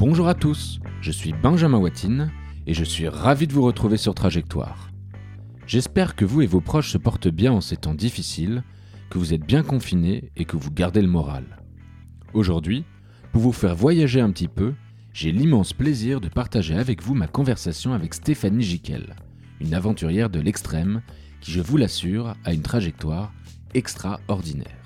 Bonjour à tous, je suis Benjamin Watine et je suis ravi de vous retrouver sur Trajectoire. J'espère que vous et vos proches se portent bien en ces temps difficiles, que vous êtes bien confinés et que vous gardez le moral. Aujourd'hui, pour vous faire voyager un petit peu, j'ai l'immense plaisir de partager avec vous ma conversation avec Stéphanie Jiquel, une aventurière de l'extrême qui, je vous l'assure, a une trajectoire extraordinaire.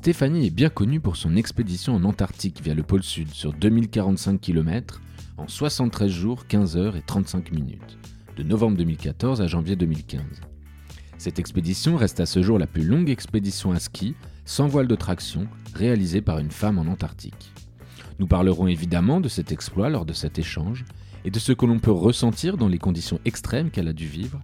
Stéphanie est bien connue pour son expédition en Antarctique via le pôle Sud sur 2045 km en 73 jours, 15 heures et 35 minutes, de novembre 2014 à janvier 2015. Cette expédition reste à ce jour la plus longue expédition à ski, sans voile de traction, réalisée par une femme en Antarctique. Nous parlerons évidemment de cet exploit lors de cet échange et de ce que l'on peut ressentir dans les conditions extrêmes qu'elle a dû vivre,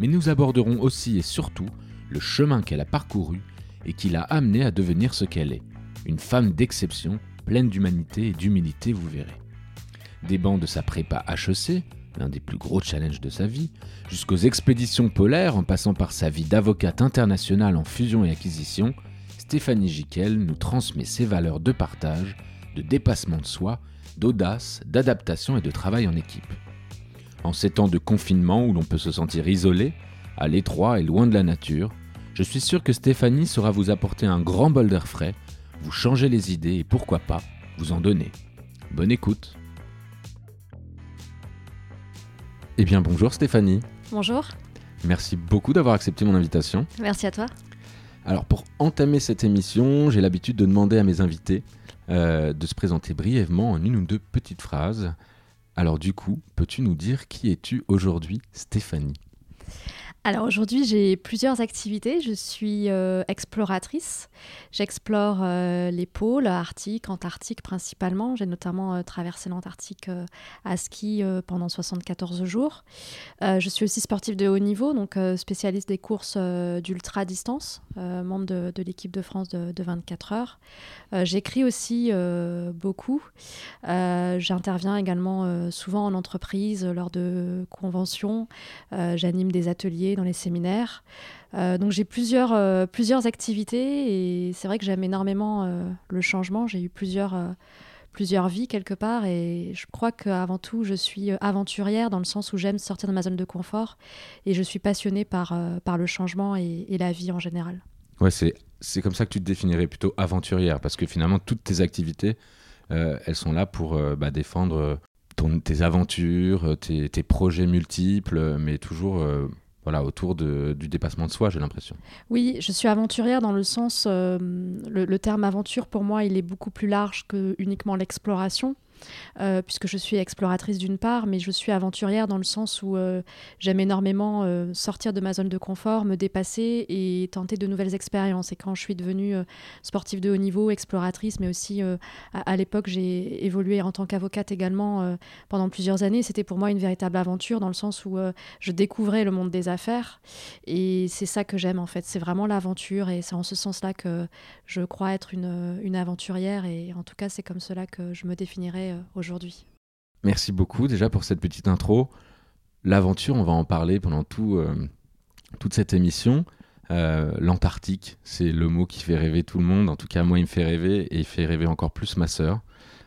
mais nous aborderons aussi et surtout le chemin qu'elle a parcouru et qui l'a amenée à devenir ce qu'elle est, une femme d'exception, pleine d'humanité et d'humilité, vous verrez. Des bancs de sa prépa HEC, l'un des plus gros challenges de sa vie, jusqu'aux expéditions polaires en passant par sa vie d'avocate internationale en fusion et acquisition, Stéphanie Jiquel nous transmet ses valeurs de partage, de dépassement de soi, d'audace, d'adaptation et de travail en équipe. En ces temps de confinement où l'on peut se sentir isolé, à l'étroit et loin de la nature, je suis sûr que Stéphanie saura vous apporter un grand bol d'air frais, vous changer les idées et pourquoi pas vous en donner. Bonne écoute. Eh bien bonjour Stéphanie. Bonjour. Merci beaucoup d'avoir accepté mon invitation. Merci à toi. Alors pour entamer cette émission, j'ai l'habitude de demander à mes invités euh, de se présenter brièvement en une ou deux petites phrases. Alors du coup, peux-tu nous dire qui es-tu aujourd'hui Stéphanie? Alors aujourd'hui, j'ai plusieurs activités. Je suis euh, exploratrice. J'explore euh, les pôles arctiques, antarctiques principalement. J'ai notamment euh, traversé l'Antarctique à ski pendant 74 jours. je suis aussi sportive de haut niveau, donc spécialiste des courses d'ultra distance, membre de, l'équipe de France de, de 24 heures. J'écris aussi beaucoup. J'interviens également souvent en entreprise lors de conventions. J'anime des ateliers dans les séminaires. Euh, donc j'ai plusieurs, euh, plusieurs activités et c'est vrai que j'aime énormément euh, le changement. J'ai eu plusieurs, plusieurs vies quelque part et je crois qu'avant tout je suis aventurière dans le sens où j'aime sortir de ma zone de confort et je suis passionnée par, par le changement et, la vie en général. Ouais, c'est, c'est comme ça que tu te définirais plutôt aventurière parce que finalement toutes tes activités, elles sont là pour bah, défendre tes aventures, tes, tes, projets multiples, mais toujours voilà, autour du dépassement de soi, j'ai l'impression. Oui, je suis aventurière dans le sens, euh, le, terme aventure pour moi, il est beaucoup plus large que uniquement l'exploration. Euh, puisque je suis exploratrice d'une part, mais je suis aventurière dans le sens où euh, j'aime énormément euh, sortir de ma zone de confort, me dépasser et tenter de nouvelles expériences. Et quand je suis devenue sportive de haut niveau, exploratrice, mais aussi à, l'époque j'ai évolué en tant qu'avocate également pendant plusieurs années, c'était pour moi une véritable aventure dans le sens où je découvrais le monde des affaires. Et c'est ça que j'aime en fait, c'est vraiment l'aventure et c'est en ce sens-là que je crois être une, une aventurière et en tout cas c'est comme cela que je me définirais euh, aujourd'hui. Merci beaucoup déjà pour cette petite intro. L'aventure, on va en parler pendant tout, euh, toute cette émission. Euh, L'Antarctique, c'est le mot qui fait rêver tout le monde. En tout cas, moi, il me fait rêver et il fait rêver encore plus ma sœur.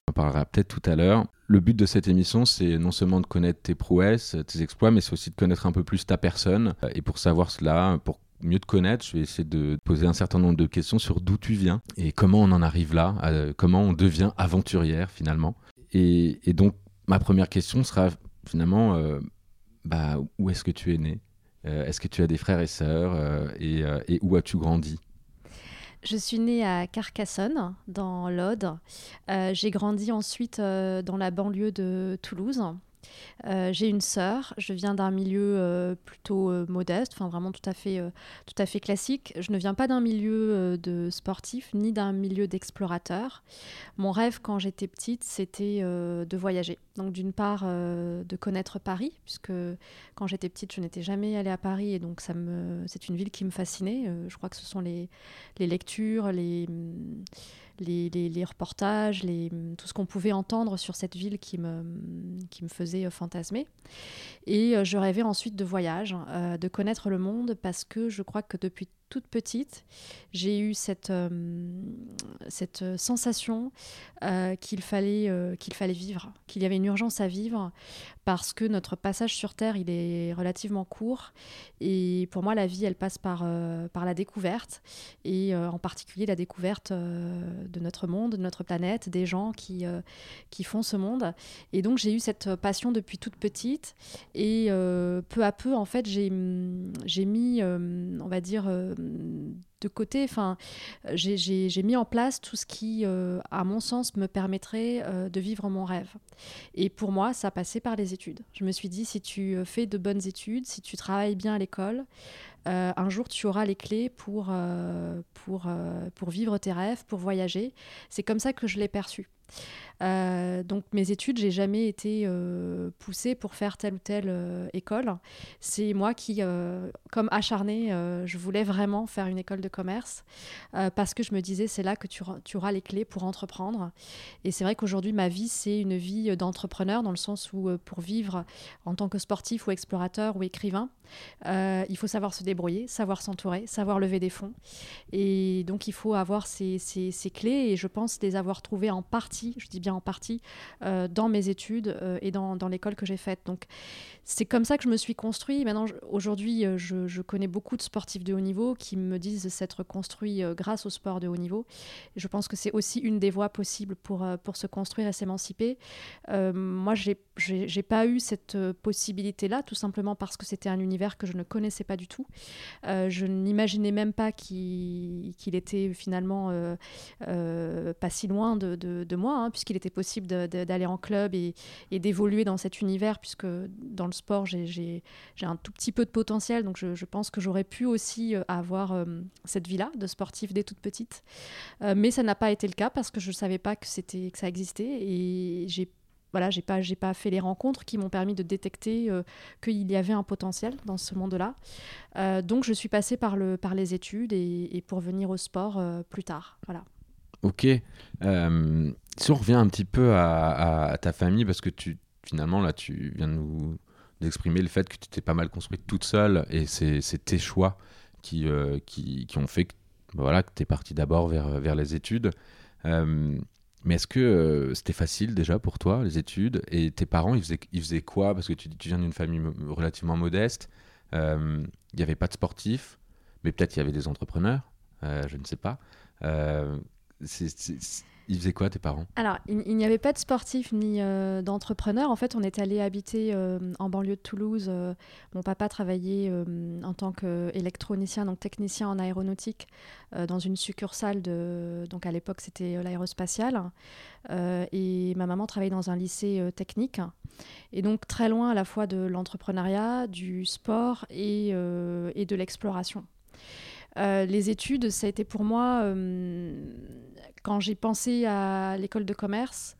On en parlera peut-être tout à l'heure. Le but de cette émission, c'est non seulement de connaître tes prouesses, tes exploits, mais c'est aussi de connaître un peu plus ta personne. Et pour savoir cela, pour mieux te connaître, je vais essayer de poser un certain nombre de questions sur d'où tu viens et comment on en arrive là, comment on devient aventurière finalement. Et, donc, ma première question sera finalement, euh, bah, où est-ce que tu es né? Euh, Est-ce que tu as des frères et sœurs euh, et, où as-tu grandi? Je suis née à Carcassonne, dans l'Aude. j'ai grandi ensuite dans la banlieue de Toulouse. Euh, j'ai une sœur, je viens d'un milieu euh, plutôt euh, modeste, enfin vraiment tout à, fait, tout à fait classique. Je ne viens pas d'un milieu de sportif ni d'un milieu d'explorateur. Mon rêve quand j'étais petite, c'était de voyager. Donc d'une part de connaître Paris, puisque quand j'étais petite, je n'étais jamais allée à Paris et donc ça me, c'est une ville qui me fascinait. je crois que ce sont les, les lectures, les les, reportages, les, tout ce qu'on pouvait entendre sur cette ville qui me, qui me faisait euh, fantasmer. Et euh, je rêvais ensuite de voyage, euh, de connaître le monde, parce que je crois que depuis toute petite, j'ai eu cette, cette sensation qu'il fallait, qu'il fallait vivre, qu'il y avait une urgence à vivre, parce que notre passage sur Terre, il est relativement court. Et pour moi, la vie, elle passe par, par la découverte, et en particulier la découverte de notre monde, de notre planète, des gens qui, qui font ce monde. Et donc, j'ai eu cette passion depuis toute petite. Et peu à peu, en fait, j'ai mis, on va dire, de côté. Enfin, j'ai mis en place tout ce qui, euh, à mon sens, me permettrait euh, de vivre mon rêve. Et pour moi, ça passait par les études. Je me suis dit, si tu euh, fais de bonnes études, si tu travailles bien à l'école, un jour tu auras les clés pour, pour, pour vivre tes rêves, pour voyager. C'est comme ça que je l'ai perçu. Euh, donc mes études, j'ai jamais été euh, poussée pour faire telle ou telle euh, école. C'est moi qui, comme acharnée, je voulais vraiment faire une école de commerce parce que je me disais c'est là que tu, auras les clés pour entreprendre. Et c'est vrai qu'aujourd'hui ma vie c'est une vie d'entrepreneur dans le sens où pour vivre en tant que sportif ou explorateur ou écrivain, il faut savoir se débrouiller, savoir s'entourer, savoir lever des fonds. Et donc il faut avoir ces, ces clés et je pense les avoir trouvées en partie, je dis bien en partie euh, dans mes études euh, et dans, dans l'école que j'ai faite. Donc c'est comme ça que je me suis construit. Maintenant, aujourd'hui, euh, je, je, connais beaucoup de sportifs de haut niveau qui me disent s'être construits grâce au sport de haut niveau. Je pense que c'est aussi une des voies possibles pour, pour se construire et s'émanciper. moi, j'ai j'ai pas eu cette possibilité-là, tout simplement parce que c'était un univers que je ne connaissais pas du tout. je n'imaginais même pas qu'il était finalement pas si loin de, de moi, hein, puisqu'il était possible d'aller en club et, d'évoluer dans cet univers, puisque dans le sport, j'ai un tout petit peu de potentiel. Donc je, pense que j'aurais pu aussi euh, avoir euh, cette vie-là de sportif dès toute petite. Euh, mais ça n'a pas été le cas parce que je ne savais pas que, ça existait et j'ai voilà, j'ai pas, fait les rencontres qui m'ont permis de détecter qu'il y avait un potentiel dans ce monde-là. donc, je suis passée par, le, par les études et, et pour venir au sport plus tard. Voilà. Ok. Euh, si on revient un petit peu à, ta famille, parce que tu, finalement, là, tu viens de nous exprimer le fait que tu t'es pas mal construite toute seule et c'est tes choix qui, euh, qui, qui, ont fait que, voilà, que tu es partie d'abord vers, vers les études. Euh, mais est-ce que c'était facile déjà pour toi, les études? Et tes parents, ils faisaient, ils faisaient quoi? Parce que tu, tu viens d'une famille relativement modeste. Il n'y avait pas de sportifs, mais peut-être il y avait des entrepreneurs, je ne sais pas ils faisaient quoi tes parents? Alors, il, n'y avait pas de sportifs ni euh, d'entrepreneurs. En fait, on est allé habiter euh, en banlieue de Toulouse. Euh, mon papa travaillait en tant qu'électronicien, donc technicien en aéronautique, dans une succursale de. Donc à l'époque, c'était l'aérospatiale. et ma maman travaillait dans un lycée technique. Et donc très loin à la fois de l'entrepreneuriat, du sport et, de l'exploration. Euh, les études, ça a été pour moi, euh, quand j'ai pensé à l'école de commerce,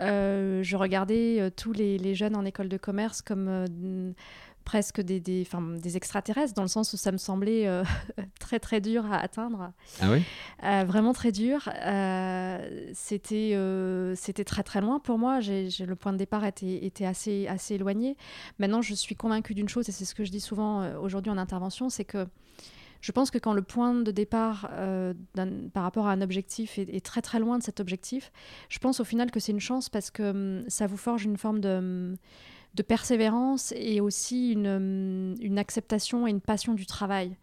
euh, je regardais tous les, jeunes en école de commerce comme presque des, des, des, extraterrestres, dans le sens où ça me semblait très très dur à atteindre. Ah oui? Vraiment très dur. c'était c'était très très loin pour moi. Le point de départ était, était assez, assez éloigné. Maintenant, je suis convaincue d'une chose, et c'est ce que je dis souvent aujourd'hui en intervention, c'est que je pense que quand le point de départ euh, par rapport à un objectif est, très très loin de cet objectif, je pense au final que c'est une chance parce que hum, ça vous forge une forme de hum, persévérance et aussi une, une, acceptation et une passion du travail.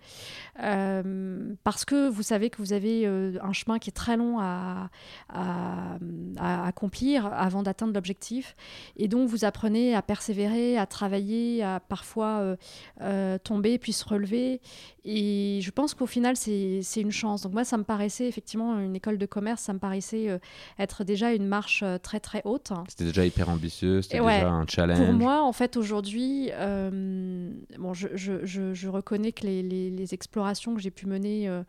Euh, parce que vous savez que vous avez euh, un chemin qui est très long à, à, accomplir avant d'atteindre l'objectif. Et donc vous apprenez à persévérer, à travailler, à parfois euh, tomber puis se relever. Et je pense qu'au final, c'est une chance. Donc moi, ça me paraissait effectivement une école de commerce, ça me paraissait être déjà une marche très très haute. C'était déjà hyper ambitieux, c'était déjà un challenge moi, en fait, aujourd'hui, bon, je, je, je, reconnais que les, les, que j'ai pu mener euh,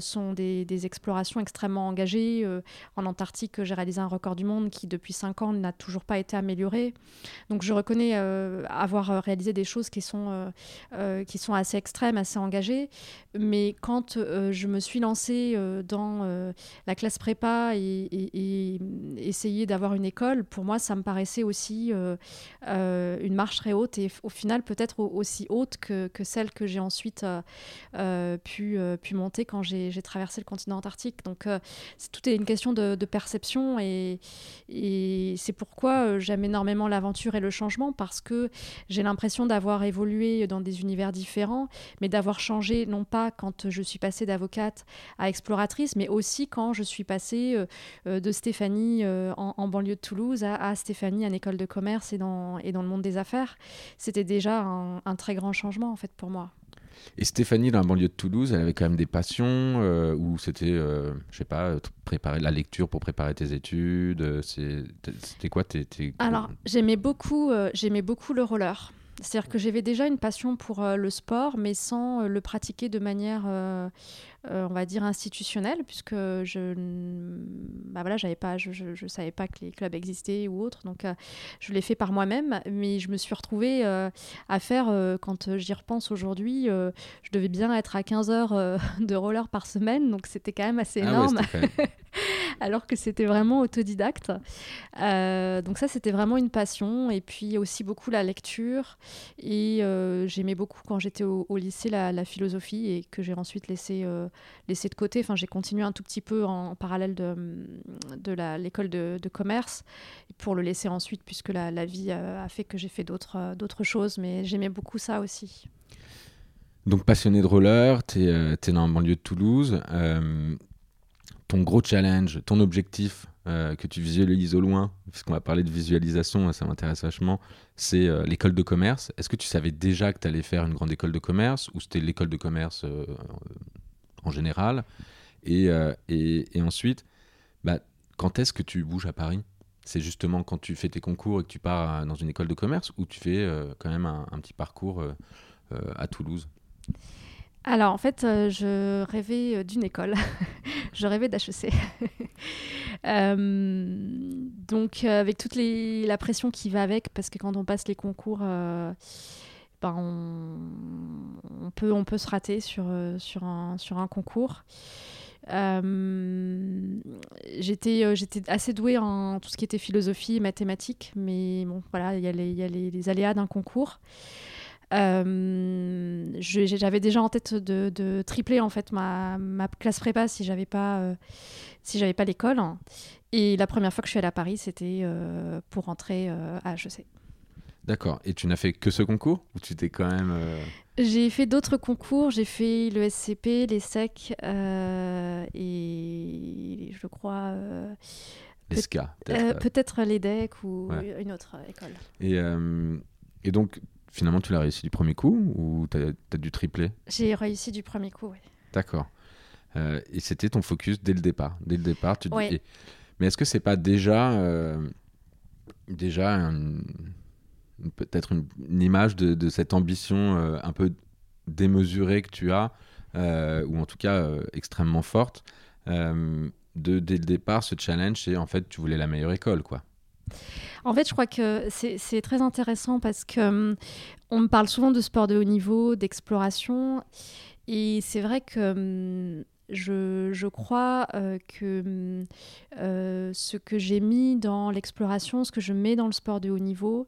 sont des, explorations extrêmement engagées. en Antarctique, j'ai réalisé un record du monde qui, depuis 5 ans, n'a toujours pas été amélioré. Donc, je reconnais avoir réalisé des choses qui sont, assez extrêmes, assez engagées. Mais quand je me suis lancée dans la classe prépa et, et, d'avoir une école, pour moi, ça me paraissait aussi une marche très haute et au final peut-être aussi haute que, que celle que j'ai ensuite pu, pu monter quand j'ai traversé le continent antarctique. Donc tout est une question de, perception et, c'est pourquoi j'aime énormément l'aventure et le changement parce que j'ai l'impression d'avoir évolué dans des univers différents, mais d'avoir changé non pas quand je suis passée d'avocate à exploratrice, mais aussi quand je suis passée euh, euh, de Stéphanie euh, en, banlieue de Toulouse à, Stéphanie en école de commerce et dans, et dans le monde des affaires. C'était déjà un, très grand changement en fait pour moi. Et Stéphanie, dans la banlieue de Toulouse, elle avait quand même des passions ou c'était, je sais pas, préparer la lecture pour préparer tes études C'était quoi tes, Alors, j'aimais beaucoup, j'aimais beaucoup le roller. C'est-à-dire que j'avais déjà une passion pour euh, le sport, mais sans euh, le pratiquer de manière, euh, on va dire, institutionnelle, puisque je bah voilà, j'avais pas, je, je, savais pas que les clubs existaient ou autres. Donc, je l'ai fait par moi-même, mais je me suis retrouvée à faire, quand j'y repense aujourd'hui, je devais bien être à 15 heures de roller par semaine, donc c'était quand même assez ah énorme. alors que c'était vraiment autodidacte. Euh, donc ça, c'était vraiment une passion. Et puis aussi beaucoup la lecture. Et euh, j'aimais beaucoup quand j'étais au, lycée la, philosophie et que j'ai ensuite laissé, euh, laissé de côté. Enfin, j'ai continué un tout petit peu en, parallèle de, de l'école de, commerce pour le laisser ensuite puisque la, vie a fait que j'ai fait d'autres, d'autres choses. Mais j'aimais beaucoup ça aussi. Donc passionné de roller, tu es, dans le banlieue de Toulouse ton gros challenge, ton objectif euh, que tu visualises au loin, puisqu'on va parler de visualisation, ça m'intéresse vachement, c'est euh, l'école de commerce. Est-ce que tu savais déjà que tu allais faire une grande école de commerce ou c'était l'école de commerce euh, en général et, et, ensuite, bah, quand est-ce que tu bouges à Paris? C'est justement quand tu fais tes concours et que tu pars dans une école de commerce ou tu fais quand même un, petit parcours à Toulouse? Alors en fait, euh, je rêvais euh, d'une école. je rêvais d'HEC. euh, donc avec toute la pression qui va avec, parce que quand on passe les concours, euh, ben on, peut, se rater sur, sur, un, sur un concours. j'étais assez douée en tout ce qui était philosophie mathématiques, mais bon, voilà, il y a les, y a les aléas d'un concours. Euh, j'avais déjà en tête de, tripler en fait ma, ma classe prépa si j'avais pas euh, pas l'école. Et la première fois que je suis allée à Paris, c'était euh, pour rentrer à HEC. D'accord. Et tu n'as fait que ce concours ou tu t'es quand même J'ai fait d'autres concours. J'ai fait le SCP, les SEC et je crois. L'ESCA. Peut-être l'EDEC ou une autre école. Et, et donc, finalement, tu l'as réussi du premier coup ou tu as, dû tripler? J'ai réussi du premier coup, oui. D'accord. Euh, et c'était ton focus dès le départ. Dès le départ, tu dis... Mais est-ce que c'est pas déjà, euh, déjà peut-être une, image de, cette ambition euh, un peu démesurée que tu as, ou en tout cas extrêmement forte, dès le départ, ce challenge, c'est en fait tu voulais la meilleure école, quoi. En fait, je crois que c'est très intéressant parce que on me parle souvent de sport de haut niveau, d'exploration, et c'est vrai que hum, je, crois euh, que euh, ce que j'ai mis dans l'exploration, ce que je mets dans le sport de haut niveau,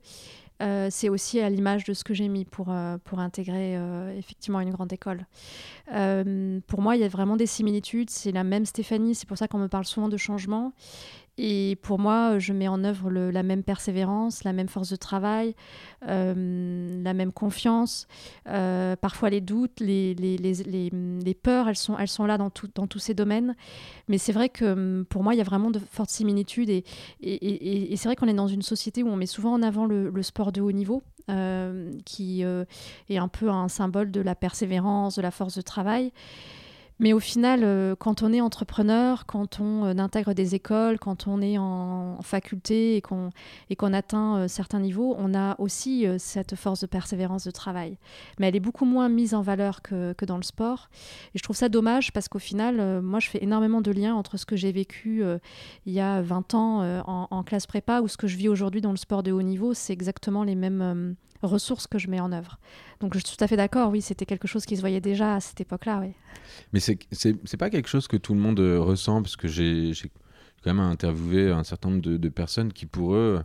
euh, c'est aussi à l'image de ce que j'ai mis pour, pour intégrer effectivement une grande école. pour moi, il y a vraiment des similitudes. C'est la même Stéphanie, c'est pour ça qu'on me parle souvent de changement. Et pour moi, je mets en œuvre la même persévérance, la même force de travail, euh, la même confiance. Euh, parfois les doutes, les, les, les, les, peurs, elles sont, elles sont là dans, tout, dans tous ces domaines. Mais c'est vrai que hum, pour moi, il y a vraiment de fortes similitudes. Et, et, et, c'est vrai qu'on est dans une société où on met souvent en avant le, le sport de haut niveau, euh, qui est un peu un symbole de la persévérance, de la force de travail. Mais au final, euh, quand on est entrepreneur, quand on euh, intègre des écoles, quand on est en, faculté et qu'on atteint euh, certains niveaux, on a aussi cette force de persévérance de travail. Mais elle est beaucoup moins mise en valeur que, dans le sport. Et je trouve ça dommage parce qu'au final, moi, je fais énormément de liens entre ce que j'ai vécu il y a 20 ans en, classe prépa ou ce que je vis aujourd'hui dans le sport de haut niveau. C'est exactement les mêmes ressources que je mets en œuvre. Donc je suis tout à fait d'accord, oui, c'était quelque chose qui se voyait déjà à cette époque-là. Oui. Mais c'est pas quelque chose que tout le monde euh, ressent, parce que j'ai quand même interviewé un certain nombre de, personnes qui, pour eux,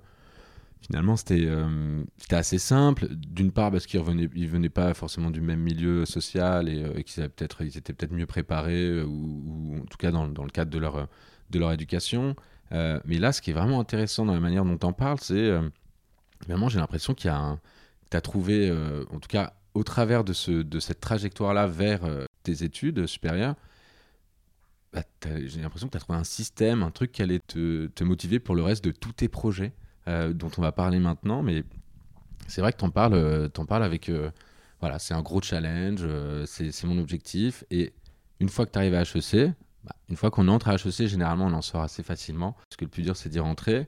finalement, c'était c'était assez simple. D'une part, parce qu'ils ne ils venaient pas forcément du même milieu social et, qu'ils peut-être, ils étaient peut-être mieux préparés, ou, en tout cas dans, dans, le cadre de leur, de leur éducation. mais là, ce qui est vraiment intéressant dans la manière dont on parle, c'est vraiment, j'ai l'impression qu'il y a un. Tu as trouvé, en tout cas, au travers de, ce, de cette trajectoire-là vers tes études supérieures, bah, j'ai l'impression que tu as trouvé un système, un truc qui allait te, te, motiver pour le reste de tous tes projets, euh, dont on va parler maintenant. Mais c'est vrai que tu en parles, euh, en parles avec. Euh, voilà, c'est un gros challenge, c'est mon objectif. Et une fois que tu arrives à HEC, bah, une fois qu'on entre à HEC, généralement, on en sort assez facilement. Parce que le plus dur, c'est d'y rentrer.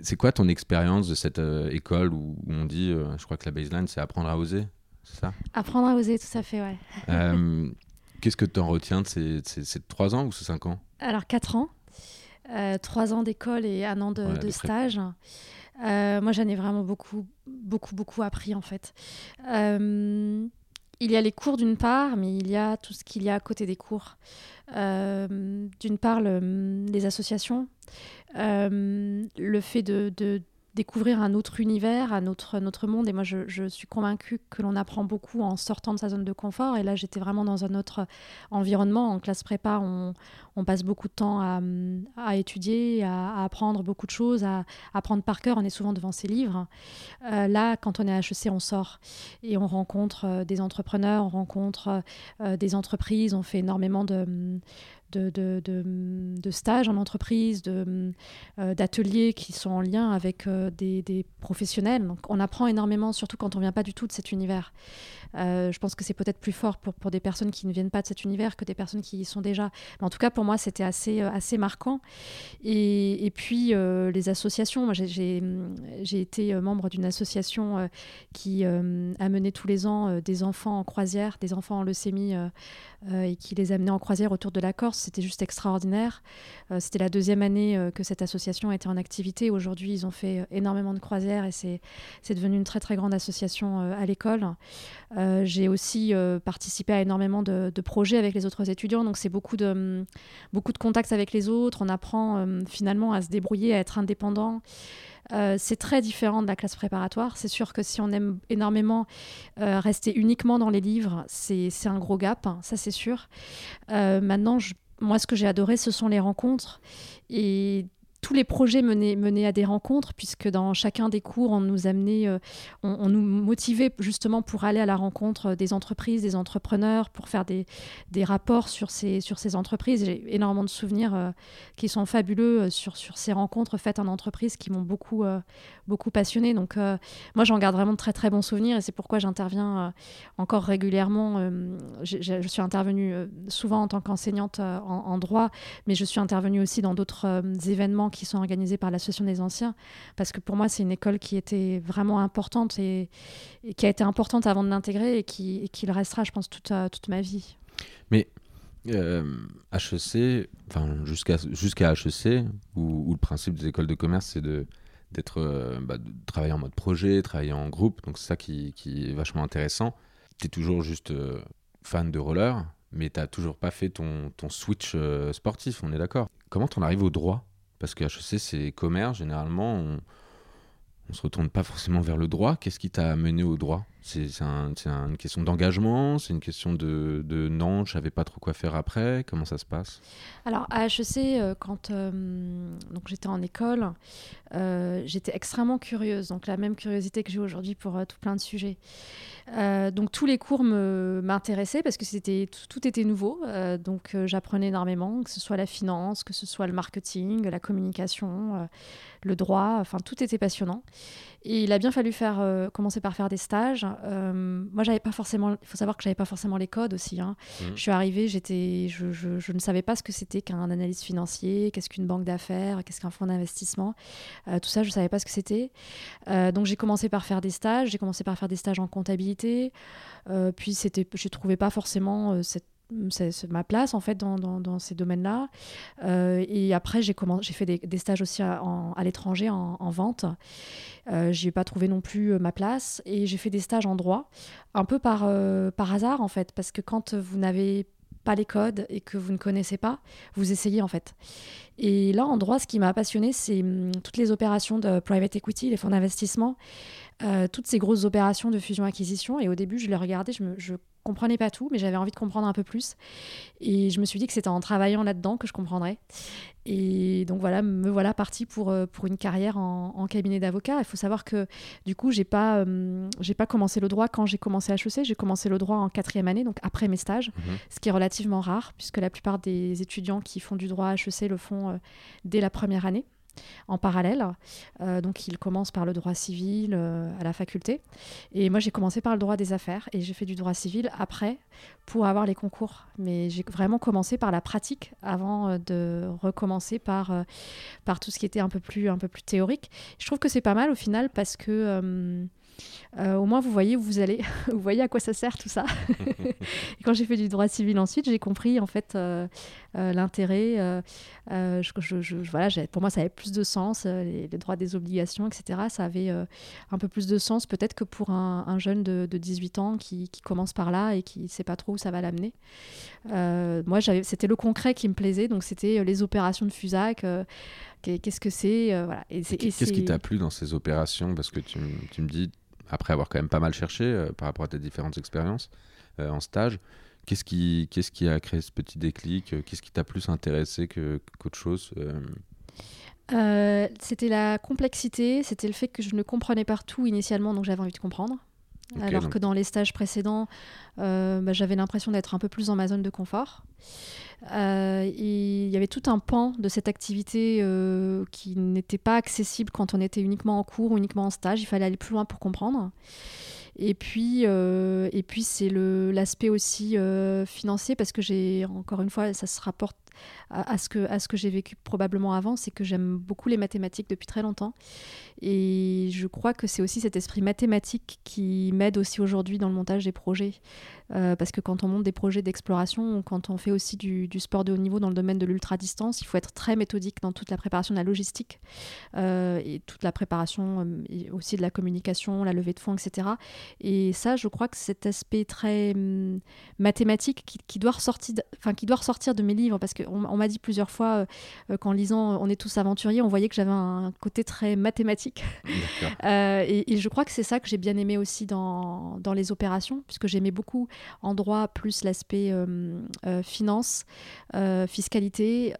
C'est quoi ton expérience de cette école où, on dit, je crois que la baseline, c'est apprendre à oser c'est ça? Apprendre à oser, tout à fait, ouais. Qu'est-ce que tu en retiens de ces, ces, 3 ans ou ces 5 ans? Alors 4 ans. Euh, 3 ans d'école et un an de, de stage. Euh, moi, j'en ai vraiment beaucoup, beaucoup, beaucoup appris en fait. Euh, il y a les cours d'une part, mais il y a tout ce qu'il y a à côté des cours. Euh, d'une part, les associations, le fait de découvrir un autre univers, un autre, monde. Et moi, je, suis convaincue que l'on apprend beaucoup en sortant de sa zone de confort. Et là, j'étais vraiment dans un autre environnement. En classe prépa, on, passe beaucoup de temps à, étudier, à, apprendre beaucoup de choses, à, apprendre par cœur. On est souvent devant ses livres. Euh, là, quand on est à HEC, on sort et on rencontre euh, des entrepreneurs, on rencontre euh, des entreprises, on fait énormément de de, de, de, stages en entreprise, euh, d'ateliers qui sont en lien avec euh, des, des, professionnels. Donc on apprend énormément, surtout quand on ne vient pas du tout de cet univers. Euh, je pense que c'est peut-être plus fort pour, pour des personnes qui ne viennent pas de cet univers que des personnes qui y sont déjà. Mais en tout cas, pour moi, c'était assez, assez marquant. Et, et puis, les associations. J'ai été membre d'une association qui a mené tous les ans des enfants en croisière, des enfants en leucémie, et qui les amenait en croisière autour de la Corse c'était juste extraordinaire. Euh, c'était la deuxième année euh, que cette association était en activité. Aujourd'hui, ils ont fait euh, énormément de croisières et c'est devenu une très très grande association à l'école. J'ai aussi participé à énormément de, projets avec les autres étudiants, donc c'est beaucoup de, hum, beaucoup de contacts avec les autres. On apprend finalement à se débrouiller, à être indépendant. c'est très différent de la classe préparatoire. C'est sûr que si on aime énormément rester uniquement dans les livres, c'est un gros gap, hein, ça c'est sûr. maintenant, je moi, ce que j'ai adoré, ce sont les rencontres. Et tous les projets menaient, à des rencontres, puisque dans chacun des cours, on nous amenait, euh, on, nous motivait justement pour aller à la rencontre des entreprises, des entrepreneurs, pour faire des, des rapports sur ces, sur ces entreprises. J'ai énormément de souvenirs euh, qui sont fabuleux euh, sur, sur ces rencontres faites en entreprise qui m'ont beaucoup, beaucoup passionné. Donc, moi, j'en garde vraiment de très, très bons souvenirs et c'est pourquoi j'interviens encore régulièrement. je suis intervenue souvent en tant qu'enseignante en, en, droit, mais je suis intervenue aussi dans d'autres événements qui sont organisés par l'Association des anciens, parce que pour moi, c'est une école qui était vraiment importante et, qui a été importante avant de l'intégrer et qui, qui, le restera, je pense, toute, euh, toute ma vie. Mais euh, HEC, enfin jusqu'à jusqu'à HEC, où, le principe des écoles de commerce, c'est de d'être euh, bah, travailler en mode projet, travailler en groupe, donc c'est ça qui, qui, est vachement intéressant. Tu es toujours juste euh, fan de roller, mais tu n'as toujours pas fait ton, ton switch sportif, on est d'accord. Comment on arrive au droit? Parce que HEC, c'est commerce, généralement, on ne se retourne pas forcément vers le droit. Qu'est-ce qui t'a amené au droit? C'est une question d'engagement C'est une question de, non, je savais pas trop quoi faire après Comment ça se passe? Alors, à HEC, euh, quand euh, j'étais en école, euh, j'étais extrêmement curieuse. Donc, la même curiosité que j'ai aujourd'hui pour tout plein de sujets. Euh, donc tous les cours m'intéressaient parce que c'était tout, était nouveau. Euh, donc euh, j'apprenais énormément, que ce soit la finance, que ce soit le marketing, la communication, le droit. Enfin tout était passionnant. Et il a bien fallu faire, commencer par faire des stages. moi j'avais pas forcément, il faut savoir que j'avais pas forcément les codes aussi. Hein. Mmh. Je suis arrivée, j'étais, je, je, ne savais pas ce que c'était qu'un analyste financier, qu'est-ce qu'une banque d'affaires, qu'est-ce qu'un fonds d'investissement. tout ça je savais pas ce que c'était. donc j'ai commencé par faire des stages. J'ai commencé par faire des stages en comptabilité euh, puis c'était, je trouvais pas forcément euh, cette c'est ma place en fait dans, dans, ces domaines-là. Euh, et après, j'ai fait des, stages aussi à, à l'étranger en, vente. Euh, j'ai pas trouvé non plus ma place et j'ai fait des stages en droit, un peu par, par hasard en fait, parce que quand vous n'avez pas les codes et que vous ne connaissez pas, vous essayez en fait. Et là, en droit, ce qui m'a passionné, c'est hum, toutes les opérations de private equity, les fonds d'investissement, euh, toutes ces grosses opérations de fusion-acquisition. Et au début, je les regardais, je, me, je comprenais pas tout, mais j'avais envie de comprendre un peu plus. Et je me suis dit que c'était en travaillant là-dedans que je comprendrais. Et donc voilà, me voilà partie pour, euh, pour une carrière en, cabinet d'avocat. Il faut savoir que du coup, j'ai pas, euh, j'ai pas commencé le droit quand j'ai commencé à HEC. J'ai commencé le droit en quatrième année, donc après mes stages, mhm. ce qui est relativement rare, puisque la plupart des étudiants qui font du droit à HEC le font euh, dès la première année en parallèle. Euh, donc il commence par le droit civil euh, à la faculté. Et moi j'ai commencé par le droit des affaires et j'ai fait du droit civil après pour avoir les concours. Mais j'ai vraiment commencé par la pratique avant euh, de recommencer par, par tout ce qui était un peu plus, un peu plus théorique. Je trouve que c'est pas mal au final parce que euh, au moins, vous voyez où vous allez, vous voyez à quoi ça sert tout ça. et quand j'ai fait du droit civil ensuite, j'ai compris en fait euh, euh, l'intérêt. Je, voilà, pour moi, ça avait plus de sens. Les, droits des obligations, etc. Ça avait un peu plus de sens peut-être que pour un, jeune de, 18 ans qui, commence par là et qui ne sait pas trop où ça va l'amener. moi, c'était le concret qui me plaisait. Donc, c'était les opérations de FUSAC. Qu'est-ce que c'est voilà. Qu'est-ce qui t'a plu dans ces opérations? Parce que tu, tu me dis, après avoir quand même pas mal cherché euh, par rapport à tes différentes expériences euh, en stage. Qu'est-ce qui, qu'est-ce qui a créé ce petit déclic euh, Qu'est-ce qui t'a plus intéressé que, qu'autre chose C'était la complexité, c'était le fait que je ne comprenais pas tout initialement, donc j'avais envie de comprendre. alors que dans les stages précédents, bah, j'avais l'impression d'être un peu plus dans ma zone de confort. Euh, il y avait tout un pan de cette activité euh, qui n'était pas accessible quand on était uniquement en cours ou uniquement en stage. Il fallait aller plus loin pour comprendre. Et puis, euh, et puis c'est l'aspect aussi financier parce que j'ai, encore une fois, ça se rapporte à, ce que, à ce que j'ai vécu probablement avant, c'est que j'aime beaucoup les mathématiques depuis très longtemps. Et je crois que c'est aussi cet esprit mathématique qui m'aide aussi aujourd'hui dans le montage des projets. Euh, parce que quand on monte des projets d'exploration, quand on fait aussi du, sport de haut niveau dans le domaine de l'ultra-distance, il faut être très méthodique dans toute la préparation de la logistique euh, et toute la préparation euh, aussi de la communication, la levée de fonds, etc. Et ça, je crois que cet aspect très hum, mathématique qui, doit ressortir, enfin, qui doit ressortir de mes livres, parce qu'on on, m'a dit plusieurs fois qu'en lisant On est tous aventuriers, on voyait que j'avais un côté très mathématique. et, et, je crois que c'est ça que j'ai bien aimé aussi dans, dans les opérations, puisque j'aimais beaucoup en droit plus l'aspect euh, euh, finance, euh, fiscalité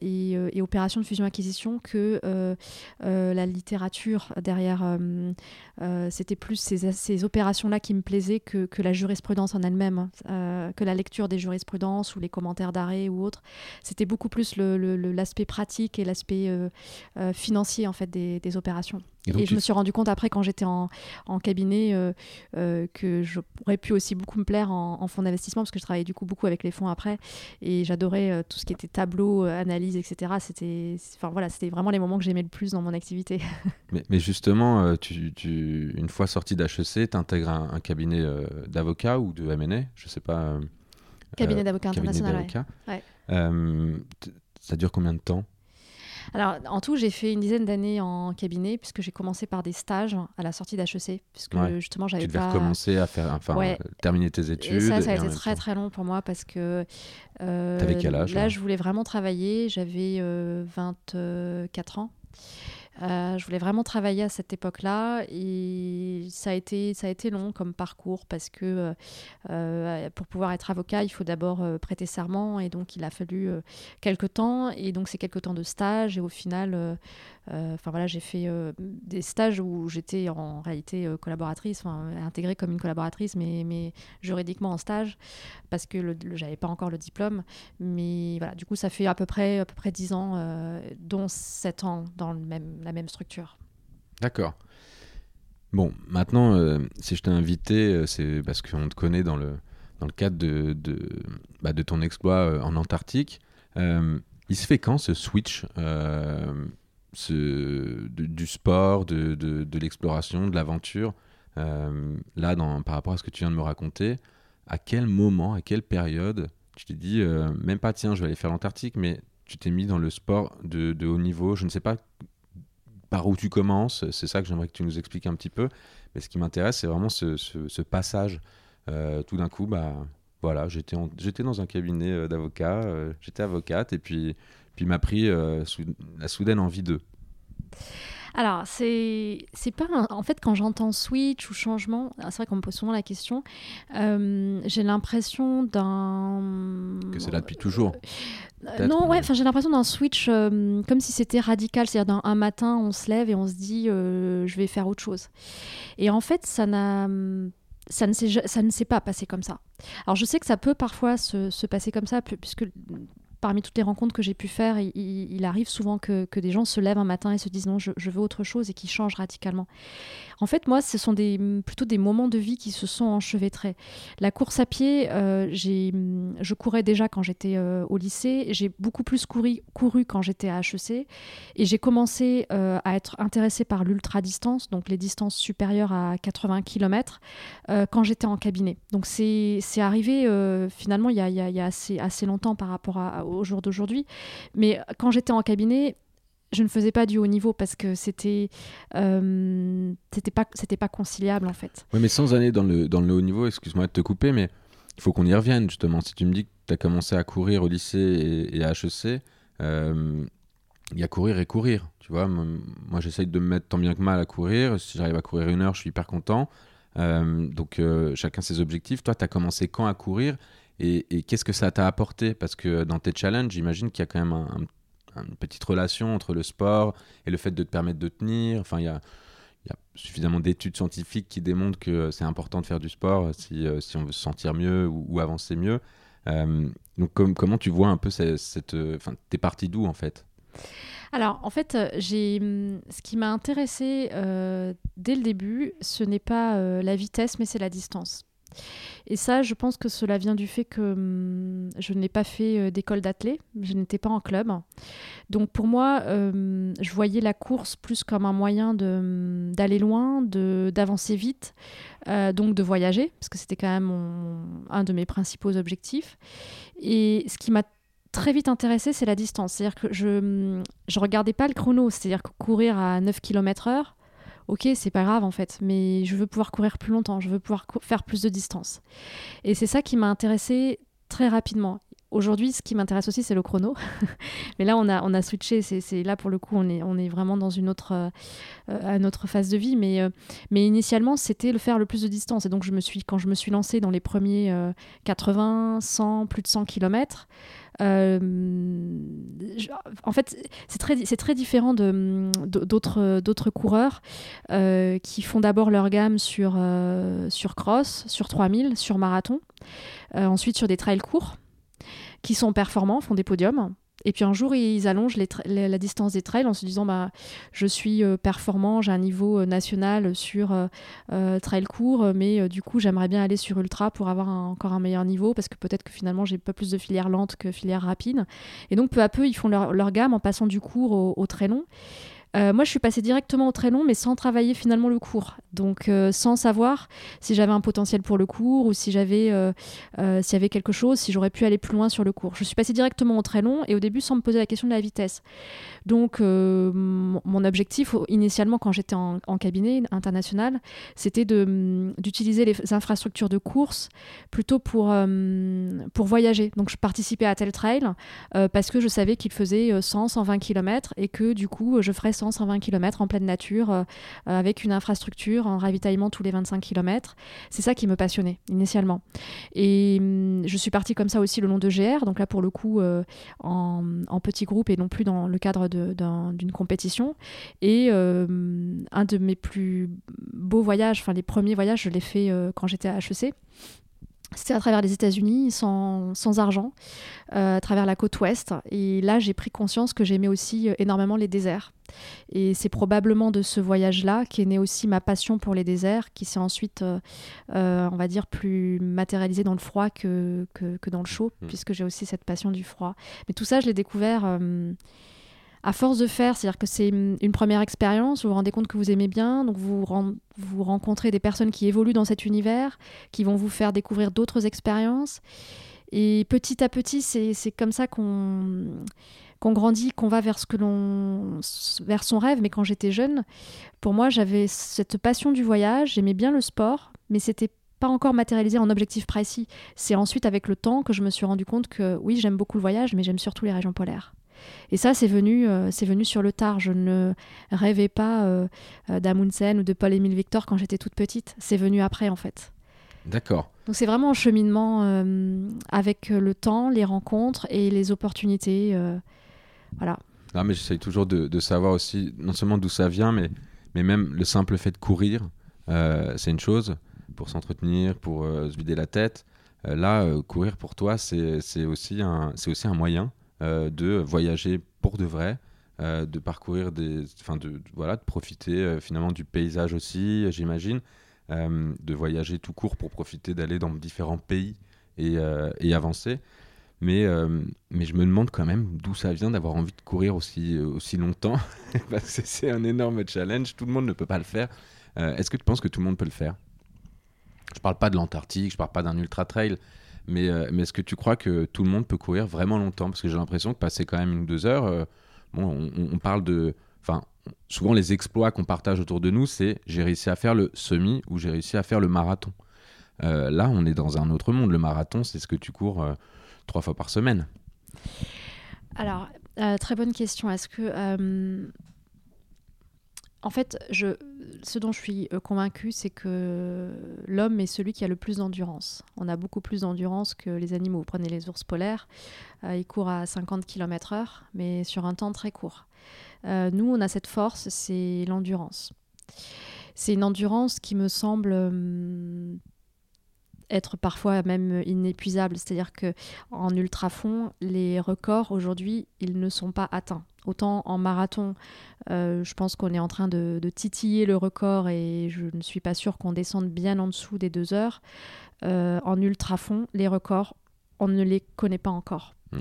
et, et, opération de fusion-acquisition que la littérature derrière. C'était plus ces, ces opérations-là qui me plaisaient que, que la jurisprudence en elle-même, que la lecture des jurisprudences ou les commentaires d'arrêt ou autres. C'était beaucoup plus l'aspect pratique et l'aspect financier en fait des, des opérations. Et, je me suis rendu compte après, quand j'étais en, en, cabinet, euh, euh, que j'aurais pu aussi beaucoup me plaire en, en fonds d'investissement, parce que je travaillais du coup beaucoup avec les fonds après, et j'adorais euh, tout ce qui était tableau, analyse, etc. C'était, enfin voilà, vraiment les moments que j'aimais le plus dans mon activité. mais, mais, justement, tu, tu, une fois sorti d'HEC, tu intègres un, cabinet d'avocat ou de M&A, je sais pas. Cabinet d'avocat international. Ouais. ça dure combien de temps? Alors, en tout, j'ai fait une dizaine d'années en cabinet, puisque j'ai commencé par des stages à la sortie d'HEC, puisque justement, j'avais pas... recommencer à faire, enfin, terminer tes études. Et ça, ça a été très très long pour moi, parce que... Euh, T'avais quel âge Là, je voulais vraiment travailler, j'avais 24 euh, ans. Euh, je voulais vraiment travailler à cette époque-là et ça a, été, ça a été long comme parcours parce que euh, euh, pour pouvoir être avocat, il faut d'abord prêter serment et donc il a fallu quelques temps et donc c'est quelques temps de stage et au final, enfin voilà, j'ai fait des stages où j'étais en réalité collaboratrice, intégrée comme une collaboratrice mais, juridiquement en stage parce que j'avais pas encore le diplôme. Mais voilà, du coup, ça fait à peu près, à peu près 10 ans, dont 7 ans dans le même la même structure. D'accord. Bon, maintenant, euh, si je t'ai invité, euh, c'est parce qu'on te connaît dans le, dans le cadre de, de, bah, ton exploit euh, en Antarctique. il se fait quand ce switch ce, du sport, de, de l'exploration, de l'aventure Là, dans, par rapport à ce que tu viens de me raconter, à quel moment, à quelle période tu t'es dit, même pas tiens, je vais aller faire l'Antarctique, mais tu t'es mis dans le sport de, de, haut niveau. Je ne sais pas par où tu commences. C'est ça que j'aimerais que tu nous expliques un petit peu. Mais ce qui m'intéresse, c'est vraiment ce, passage. Euh, tout d'un coup, bah, voilà, j'étais dans un cabinet d'avocat, j'étais avocate et puis puis m'a pris la soudaine envie d'eux. Alors, c'est c'est pas. En fait, quand j'entends switch ou changement, ah, c'est vrai qu'on me pose souvent la question, euh, j'ai l'impression d'un. Que c'est là depuis toujours. Euh, non, ouais, j'ai l'impression d'un switch euh, comme si c'était radical. C'est-à-dire, un matin, on se lève et on se dit, je vais faire autre chose. Et en fait, ça n'a ça ne s'est pas passé comme ça. Alors je sais que ça peut parfois se, se passer comme ça, puisque parmi toutes les rencontres que j'ai pu faire, il, arrive souvent que, des gens se lèvent un matin et se disent non, je, veux autre chose et qui changent radicalement. En fait, moi, ce sont des, plutôt des moments de vie qui se sont enchevêtrés. La course à pied, euh, je courais déjà quand j'étais euh, au lycée, j'ai beaucoup plus couru, quand j'étais à HEC et j'ai commencé euh, à être intéressée par l'ultra-distance, donc les distances supérieures à 80 km, quand j'étais en cabinet. Donc c'est arrivé finalement il y a, assez, longtemps par rapport au jour d'aujourd'hui. Mais quand j'étais en cabinet, je ne faisais pas du haut niveau parce que c'était euh, pas c'était pas conciliable en fait. Oui, mais sans aller dans le dans le haut niveau, excuse-moi de te couper, mais il faut qu'on y revienne justement. Si tu me dis que tu as commencé à courir au lycée et, à HEC, euh, il y a courir et courir. Tu vois, moi, j'essaye de me mettre tant bien que mal à courir. Si j'arrive à courir une heure, je suis hyper content. Euh, donc chacun ses objectifs. Toi, tu as commencé quand à courir et, qu'est-ce que ça t'a apporté? Parce que dans tes challenges, j'imagine qu'il y a quand même une petite relation entre le sport et le fait de te permettre de tenir. Enfin, il y a, suffisamment d'études scientifiques qui démontrent que c'est important de faire du sport si, euh, si on veut se sentir mieux ou, avancer mieux. Euh, donc, comment tu vois un peu cette. Enfin, t'es parti d'où en fait? Alors, en fait, ce qui m'a intéressé euh, dès le début, ce n'est pas la vitesse, mais c'est la distance. Et ça, je pense que cela vient du fait que hum, je n'ai pas fait euh, d'école d'athlée, je n'étais pas en club. Donc pour moi, hum, je voyais la course plus comme un moyen hum, d'aller loin, d'avancer vite, euh, donc de voyager, parce que c'était quand même un de mes principaux objectifs. Et ce qui m'a très vite intéressé, c'est la distance. C'est-à-dire que je ne regardais pas le chrono, c'est-à-dire courir à 9 km heure, ok, c'est pas grave en fait, mais je veux pouvoir courir plus longtemps, je veux pouvoir faire plus de distance. Et c'est ça qui m'a intéressé très rapidement. Aujourd'hui, ce qui m'intéresse aussi, c'est le chrono. Mais là, on a, on a switché. C'est là, pour le coup, on est, on est vraiment dans une autre, euh, autre phase de vie. Mais, euh, mais initialement, c'était le faire le plus de distance. Et donc, je me suis, quand je me suis lancée dans les premiers 80, euh, 100, plus de 100 km, en fait, c'est très, différent d'autres, coureurs qui font d'abord leur gamme sur, sur cross, sur 3000, sur marathon, ensuite sur des trails courts qui sont performants, font des podiums. Et puis un jour, ils allongent la distance des trails en se disant bah, Je suis euh, performant, j'ai un niveau euh, national sur euh, trail court, mais du coup, j'aimerais bien aller sur ultra pour avoir encore un meilleur niveau parce que peut-être que finalement, j'ai pas plus de filière lente que filière rapide. Et donc, peu à peu, ils font leur, gamme en passant du court au, au très long. Euh, moi, je suis passée directement au très long, mais sans travailler finalement le cours. Donc, euh, sans savoir si j'avais un potentiel pour le cours ou si j'avais, euh, s'il y avait quelque chose, si j'aurais pu aller plus loin sur le cours. Je suis passée directement au très long et au début sans me poser la question de la vitesse. Donc, mon objectif initialement, quand j'étais en, cabinet international, c'était d'utiliser les infrastructures de course plutôt pour, pour voyager. Donc, je participais à tel trail parce que je savais qu'il faisait 100, 120 km et que du coup, je ferais 100 120 km en pleine nature, euh, euh, avec une infrastructure, en ravitaillement tous les 25 km. C'est ça qui me passionnait initialement. Et hum, je suis partie comme ça aussi le long de GR, donc là pour le coup euh, en, petit groupe et non plus dans le cadre d'une compétition. Et un de mes plus beaux voyages, enfin les premiers voyages, je l'ai fait quand j'étais à HEC. C'était à travers les États-Unis, sans, sans, argent, euh, à travers la côte ouest. Et là, j'ai pris conscience que j'aimais aussi euh, énormément les déserts. Et c'est probablement de ce voyage-là qu'est née aussi ma passion pour les déserts, qui s'est ensuite, euh, on va dire, plus matérialisée dans le froid que, que, que dans le chaud, mmh. puisque j'ai aussi cette passion du froid. Mais tout ça, je l'ai découvert à force de faire, c'est-à-dire que c'est une première expérience, vous vous rendez compte que vous aimez bien, donc vous, vous rencontrez des personnes qui évoluent dans cet univers, qui vont vous faire découvrir d'autres expériences. Et petit à petit, c'est comme ça qu'on qu'on grandit, qu'on va vers ce que l'on vers son rêve. Mais quand j'étais jeune, pour moi, j'avais cette passion du voyage, j'aimais bien le sport, mais c'était pas encore matérialisé en objectif précis. C'est ensuite avec le temps que je me suis rendu compte que oui, j'aime beaucoup le voyage, mais j'aime surtout les régions polaires. Et ça, c'est venu, euh, c'est venu sur le tard. Je ne rêvais pas euh, euh, d'Amundsen ou de Paul-Émile Victor quand j'étais toute petite. C'est venu après, en fait. D'accord. Donc c'est vraiment un cheminement avec le temps, les rencontres et les opportunités. voilà. Non, mais j'essaye toujours de, savoir aussi, non seulement d'où ça vient, mais, mais même le simple fait de courir, c'est une chose pour s'entretenir, pour se vider la tête. là, courir pour toi, c'est aussi, un, aussi un moyen euh, de voyager pour de vrai, euh, de parcourir des, enfin de, voilà, de profiter euh, finalement du paysage aussi, j'imagine, de voyager tout court pour profiter d'aller dans différents pays et, et avancer. Mais, mais je me demande quand même d'où ça vient d'avoir envie de courir aussi, aussi longtemps, c'est un énorme challenge, tout le monde ne peut pas le faire. Est-ce que tu penses que tout le monde peut le faire? Je parle pas de l'Antarctique, je parle pas d'un ultra trail, mais, euh, mais est-ce que tu crois que tout le monde peut courir vraiment longtemps? Parce que j'ai l'impression que passer quand même une ou deux heures, euh, bon, on, parle de. Enfin, souvent les exploits qu'on partage autour de nous, c'est j'ai réussi à faire le semi ou j'ai réussi à faire le marathon. Euh, là, on est dans un autre monde. Le marathon, c'est ce que tu cours trois fois par semaine. Alors, très bonne question. Est-ce que en fait, ce dont je suis euh, convaincue, c'est que l'homme est celui qui a le plus d'endurance. On a beaucoup plus d'endurance que les animaux. Prenez les ours polaires, euh, ils courent à 50 km/h, mais sur un temps très court. Euh, nous, on a cette force, c'est l'endurance. C'est une endurance qui me semble hum, être parfois même inépuisable. C'est-à-dire que en ultra-fond, les records aujourd'hui, ils ne sont pas atteints. Autant en marathon, euh, je pense qu'on est en train de, titiller le record et je ne suis pas sûre qu'on descende bien en dessous des deux heures. Euh, en ultra-fond, les records, on ne les connaît pas encore. Mm.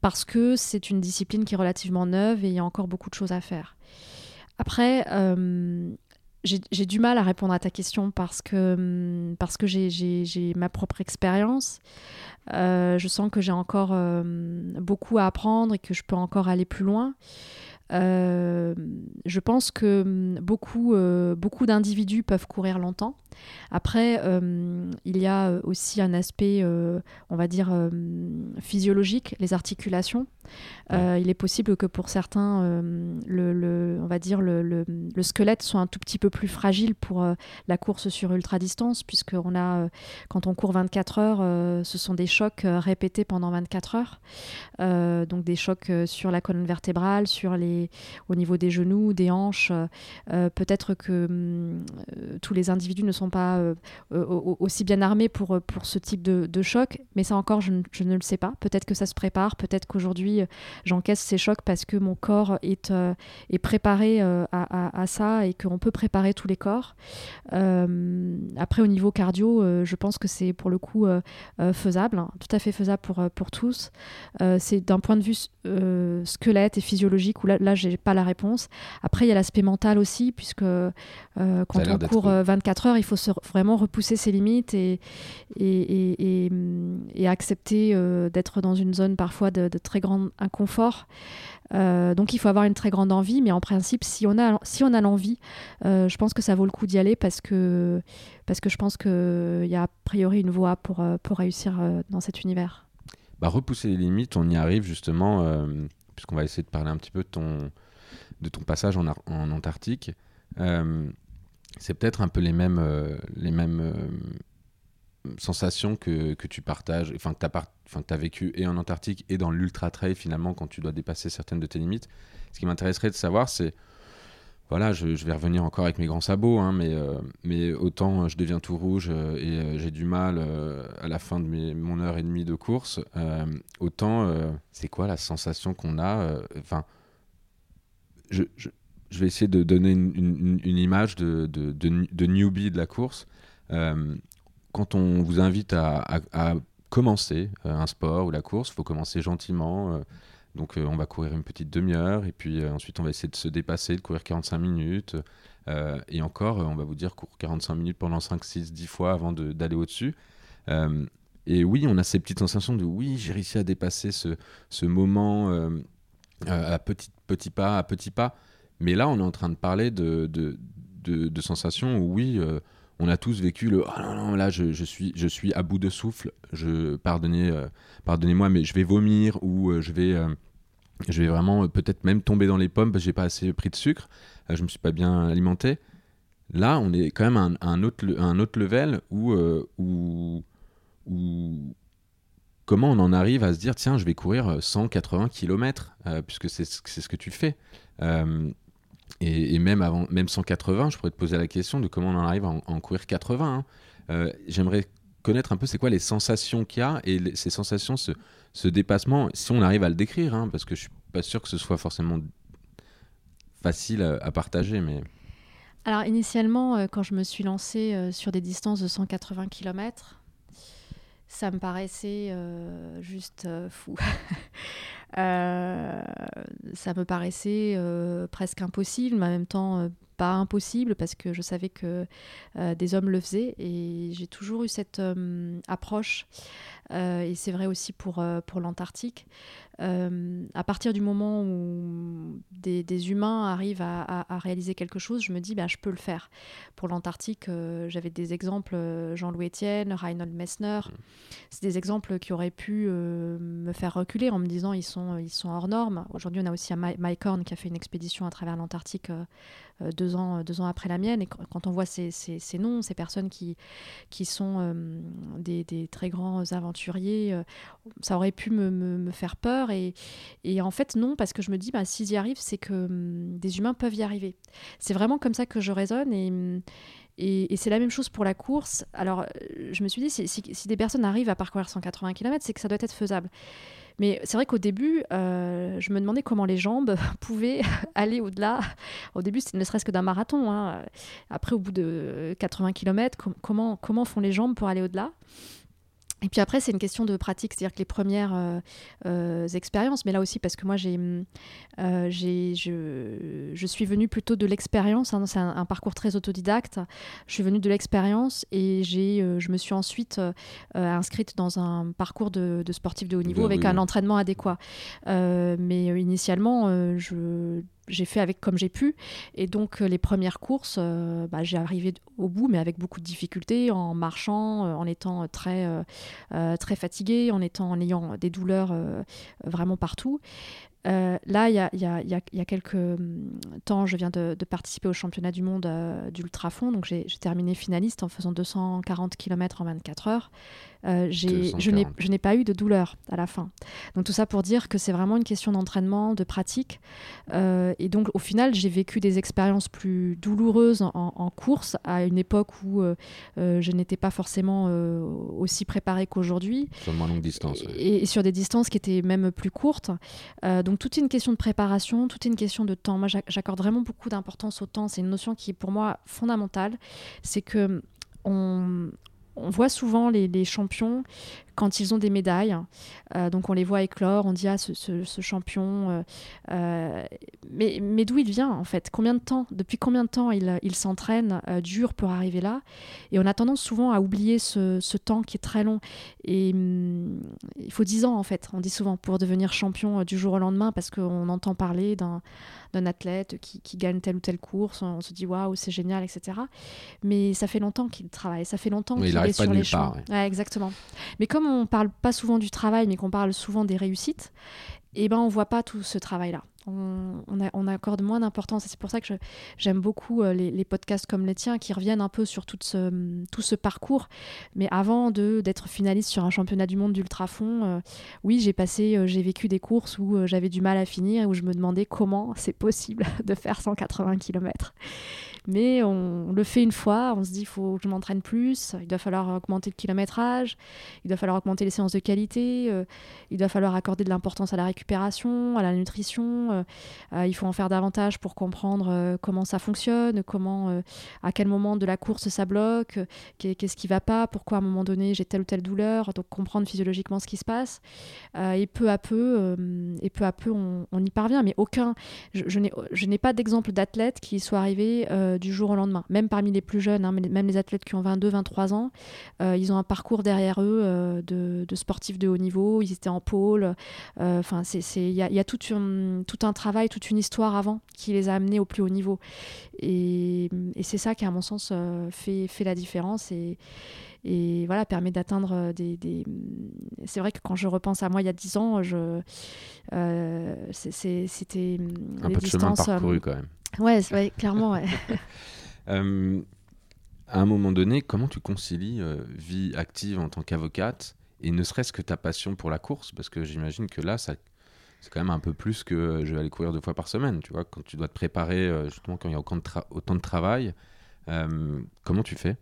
Parce que c'est une discipline qui est relativement neuve et il y a encore beaucoup de choses à faire. Après, euh, j'ai du mal à répondre à ta question parce que, hum, j'ai ma propre expérience. Euh, je sens que j'ai encore euh, beaucoup à apprendre et que je peux encore aller plus loin. Euh, je pense que hum, beaucoup, beaucoup d'individus peuvent courir longtemps. Après, euh, il y a aussi un aspect, euh, on va dire, euh, physiologique, les articulations. il est possible que pour certains, le, on va dire, le, squelette soit un tout petit peu plus fragile pour la course sur ultra distance, puisque on a, quand on court 24 heures, ce sont des chocs répétés pendant 24 heures. donc des chocs sur la colonne vertébrale, sur les, au niveau des genoux, des hanches. Peut-être que hum, tous les individus ne sont pas euh, euh, aussi bien armés pour, euh, pour ce type de, choc. Mais ça encore, je, ne le sais pas. Peut-être que ça se prépare. Peut-être qu'aujourd'hui, j'encaisse ces chocs parce que mon corps est, est préparé à, ça et qu'on peut préparer tous les corps. après, au niveau cardio, je pense que c'est pour le coup faisable, hein. tout à fait faisable pour, pour tous. c'est d'un point de vue squelette et physiologique où là, là j'ai pas la réponse. Après, il y a l'aspect mental aussi, puisque quand on court 24 heures, il faut se vraiment repousser ses limites et, et, accepter euh, d'être dans une zone parfois de, très grand inconfort. Euh, donc il faut avoir une très grande envie, mais en principe, si on a, si on a l'envie, euh, je pense que ça vaut le coup d'y aller parce que, parce que je pense qu'il y a a priori une voie pour, pour réussir dans cet univers. Bah, repousser les limites, on y arrive justement, puisqu'on va essayer de parler un petit peu de ton, passage en Antarctique c'est peut-être un peu les mêmes, euh, les mêmes euh, sensations que, que, tu partages, enfin que tu as, as, vécu et en Antarctique et dans l'ultra trail finalement quand tu dois dépasser certaines de tes limites. Ce qui m'intéresserait de savoir, c'est voilà, je, vais revenir encore avec mes grands sabots, hein, mais, euh, mais autant je deviens tout rouge et j'ai du mal à la fin de mes, mon heure et demie de course, autant c'est quoi la sensation qu'on a Enfin, je vais essayer de donner une, image de, de, newbie de la course. Euh, quand on vous invite à, commencer euh, un sport ou la course, il faut commencer gentiment. Euh, donc on va courir une petite demi-heure et puis ensuite on va essayer de se dépasser, de courir 45 minutes. et encore, on va vous dire cours 45 minutes pendant 5, 6, 10 fois avant d'aller au-dessus. et oui, on a ces petites sensations de oui, j'ai réussi à dépasser ce, ce moment à petit, petit pas, à petit pas. Mais là, on est en train de parler de, de, de, sensations où, oui, euh, on a tous vécu le oh non, non, là je, suis, je suis à bout de souffle, je, pardonnez, euh, pardonnez-moi, mais je vais vomir ou euh, je, vais, je vais vraiment peut-être même tomber dans les pommes parce que j'ai pas assez pris de sucre, je me suis pas bien alimenté. Là, on est quand même à un, autre, un autre level où, où, où, comment on en arrive à se dire tiens, je vais courir 180 km, puisque c'est ce que tu fais. Et, même, avant, même 180, je pourrais te poser la question de comment on en arrive à en, courir 80. Hein. Euh, j'aimerais connaître un peu c'est quoi les sensations qu'il y a et ces sensations, ce, dépassement, si on arrive à le décrire, hein, parce que je suis pas sûr que ce soit forcément facile à, partager. Mais... Alors initialement, euh, quand je me suis lancée euh, sur des distances de 180 km, ça me paraissait juste fou. Euh, ça me paraissait euh, presque impossible, mais en même temps euh, pas impossible parce que je savais que des hommes le faisaient et j'ai toujours eu cette approche et c'est vrai aussi pour, pour l'Antarctique euh, à partir du moment où des, humains arrivent à, réaliser quelque chose, je me dis, ben, je peux le faire. Pour l'Antarctique, euh, j'avais des exemples, euh, Jean-Louis Etienne, Reinhold Messner. Mmh. C'est des exemples qui auraient pu me faire reculer en me disant, ils sont, ils sont hors normes. Aujourd'hui, on a aussi Mike Horn qui a fait une expédition à travers l'Antarctique deux, ans, deux ans après la mienne. Et quand on voit ces, ces, noms, ces personnes qui, qui sont des, des, très grands aventuriers, ça aurait pu me, faire peur et, en fait, non, parce que je me dis, bah, s'ils y arrivent, c'est que hum, des humains peuvent y arriver. C'est vraiment comme ça que je raisonne et. Hum, c'est la même chose pour la course. Alors, euh, je me suis dit, si, des personnes arrivent à parcourir 180 km, c'est que ça doit être faisable. Mais c'est vrai qu'au début, euh, je me demandais comment les jambes pouvaient aller au-delà. Au début, c'était ne serait-ce que d'un marathon. Hein. Après, au bout de 80 km, comment font les jambes pour aller au-delà? Et puis après, c'est une question de pratique, c'est-à-dire que les premières euh, euh, expériences, mais là aussi parce que moi, j'ai, euh, j'ai, je, je, suis venue plutôt de l'expérience, hein, c'est un, parcours très autodidacte, je suis venue de l'expérience et j'ai, je me suis ensuite inscrite dans un parcours de, de sportif de haut niveau avec un entraînement adéquat. mais initialement, je j'ai fait avec comme j'ai pu. Et donc, euh, les premières courses, euh, bah, j'ai arrivé au bout, mais avec beaucoup de difficultés, en marchant, euh, en étant très, très fatigué, en, étant, en ayant des douleurs vraiment partout. là, il y a, y, a, y a, quelques hum, temps, je viens de, participer au championnat du monde d'ultrafond. Donc, j'ai terminé finaliste en faisant 240 km en 24 heures. Euh, je n'ai pas eu de douleur à la fin. Donc tout ça pour dire que c'est vraiment une question d'entraînement, de pratique. Euh, et donc au final, j'ai vécu des expériences plus douloureuses en, course à une époque où euh, je n'étais pas forcément aussi préparée qu'aujourd'hui. Sur moins longue distance. Et, sur des distances qui étaient même plus courtes. donc tout est une question de préparation, tout est une question de temps. Moi, j'accorde vraiment beaucoup d'importance au temps. C'est une notion qui est pour moi fondamentale. C'est que on, on voit souvent les, champions quand ils ont des médailles. Euh, donc on les voit éclore, on dit ah ce, champion. Euh, euh, mais, mais d'où il vient en fait? Combien de temps Depuis combien de temps il, il s'entraîne dur pour arriver là? Et on a tendance souvent à oublier ce, temps qui est très long. Et hum, il faut 10 ans en fait, on dit souvent, pour devenir champion du jour au lendemain parce qu'on entend parler d'un d'un athlète qui, gagne telle ou telle course, on se dit waouh, c'est génial, etc. Mais ça fait longtemps qu'il travaille, ça fait longtemps qu'il est sur les champs. exactement. Mais comme on parle pas souvent du travail, mais qu'on parle souvent des réussites, eh ben on voit pas tout ce travail-là on, accorde moins d'importance. Et c'est pour ça que j'aime beaucoup euh, les, podcasts comme les tiens qui reviennent un peu sur tout ce, parcours. Mais avant d'être finaliste sur un championnat du monde d'ultrafond, euh, oui, j'ai passé, euh, j'ai vécu des courses où j'avais du mal à finir, où je me demandais comment c'est possible de faire 180 km. Mais on le fait une fois, on se dit il faut que je m'entraîne plus, il doit falloir augmenter le kilométrage, il doit falloir augmenter les séances de qualité, il doit falloir accorder de l'importance à la récupération, à la nutrition euh, euh, il faut en faire davantage pour comprendre euh, comment ça fonctionne, comment, à quel moment de la course ça bloque, qu'est-ce qui va pas, pourquoi à un moment donné j'ai telle ou telle douleur, donc comprendre physiologiquement ce qui se passe. et peu à peu, et peu à peu, on, y parvient. Mais aucun, je, je n'ai pas d'exemple d'athlète qui soit arrivé du jour au lendemain. Même parmi les plus jeunes, hein, même les athlètes qui ont 22, 23 ans, ils ont un parcours derrière eux de, sportifs de haut niveau. Ils étaient en pôle. Enfin, il y a, tout, tout, un travail, toute une histoire avant qui les a amenés au plus haut niveau. Et, et c'est ça qui, à mon sens, fait, fait la différence. Et, et voilà permet d'atteindre euh, des, c'est vrai que quand je repense à moi il y a 10 ans je euh, c'était un peu de chemin parcouru quand même ouais, clairement ouais. euh, à un moment donné comment tu concilies euh, vie active en tant qu'avocate et ne serait-ce que ta passion pour la course? Parce que j'imagine que là c'est quand même un peu plus que je vais aller courir deux fois par semaine tu vois? Quand tu dois te préparer justement quand il y a autant de, travail euh, comment tu fais?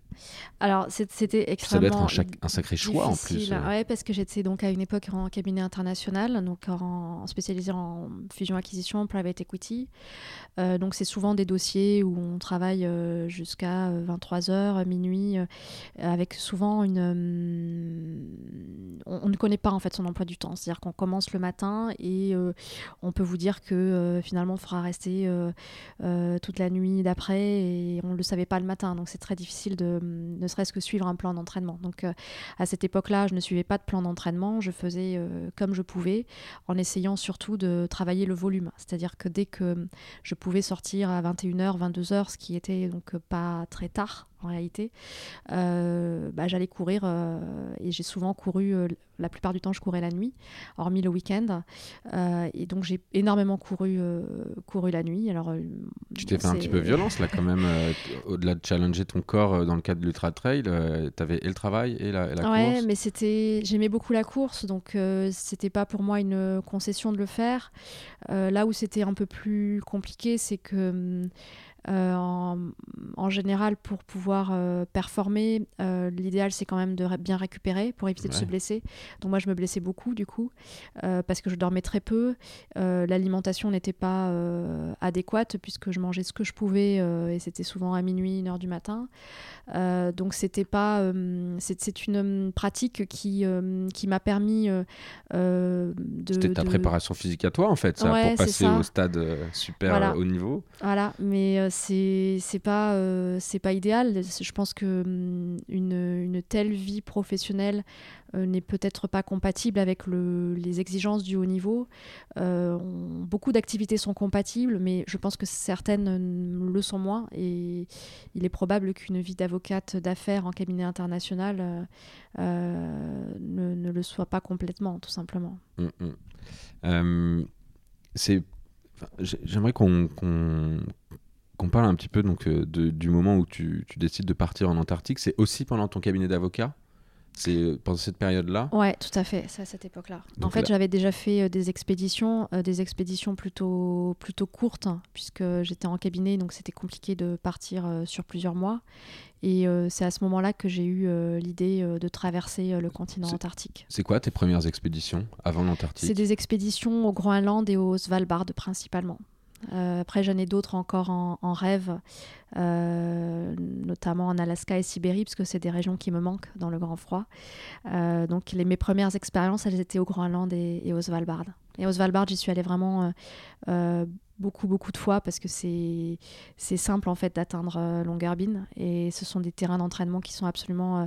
Alors, c'était extrêmement. Ça doit être un, sacré choix en plus. Euh. Oui, parce que j'étais donc à une époque en cabinet international, donc en, spécialisé en fusion-acquisition, private equity. Euh, donc, c'est souvent des dossiers où on travaille jusqu'à 23h, minuit, avec souvent une. On, ne connaît pas en fait son emploi du temps. C'est-à-dire qu'on commence le matin et on peut vous dire que finalement, il faudra rester toute la nuit d'après et on ne le savait pas le matin, donc c'est très difficile de ne serait-ce que suivre un plan d'entraînement. Donc euh, à cette époque-là, je ne suivais pas de plan d'entraînement, je faisais euh, comme je pouvais, en essayant surtout de travailler le volume. C'est-à-dire que dès que je pouvais sortir à 21h, 22h, ce qui était donc pas très tard en réalité, euh, bah, j'allais courir et j'ai souvent couru, la plupart du temps je courais la nuit, hormis le week-end. et donc j'ai énormément couru, couru la nuit. Alors, tu t'es fait un petit peu violence là quand même, au-delà de challenger ton corps euh, dans le cadre de l'Ultra Trail, euh, tu avais et le travail et la, course. Ouais, mais c'était, j'aimais beaucoup la course, donc euh, c'était pas pour moi une concession de le faire. là où c'était un peu plus compliqué, c'est que hum, euh, en, général, pour pouvoir euh, performer, euh, l'idéal c'est quand même de bien récupérer pour éviter de se blesser. Donc moi je me blessais beaucoup du coup parce que je dormais très peu. L'alimentation n'était pas adéquate puisque je mangeais ce que je pouvais et c'était souvent à minuit, une heure du matin. donc c'était pas, c'est une pratique qui qui m'a permis de. C'était ta préparation physique à toi en fait, ça, pour passer au stade super haut niveau. Voilà, mais c'est pas euh, pas idéal. Je pense que hum, une, une telle vie professionnelle euh, n'est peut-être pas compatible avec le, les exigences du haut niveau. Euh, beaucoup d'activités sont compatibles, mais je pense que certaines le sont moins. Et il est probable qu'une vie d'avocate d'affaires en cabinet international ne, le soit pas complètement, tout simplement. Hum, hum. c'est J'aimerais qu'on qu'on parle un petit peu donc, euh, du moment où tu, décides de partir en Antarctique. C'est aussi pendant ton cabinet d'avocat? C'est euh, pendant cette période-là? Ouais, tout à fait, c'est à cette époque-là. En fait, j'avais déjà fait euh, des expéditions, des expéditions plutôt, plutôt courtes, hein, puisque j'étais en cabinet, donc c'était compliqué de partir sur plusieurs mois. Et c'est à ce moment-là que j'ai eu l'idée de traverser le continent antarctique. C'est quoi tes premières expéditions avant l'Antarctique? C'est des expéditions au Groenland et au Svalbard principalement. Euh, après, j'en ai d'autres encore en, rêve, euh, notamment en Alaska et Sibérie, parce que c'est des régions qui me manquent dans le grand froid. Euh, donc, mes premières expériences, elles étaient au Groenland et, et au Svalbard. Et au Svalbard, j'y suis allée vraiment beaucoup, beaucoup de fois parce que c'est simple en fait d'atteindre euh, Longyearbyen et ce sont des terrains d'entraînement qui sont absolument euh,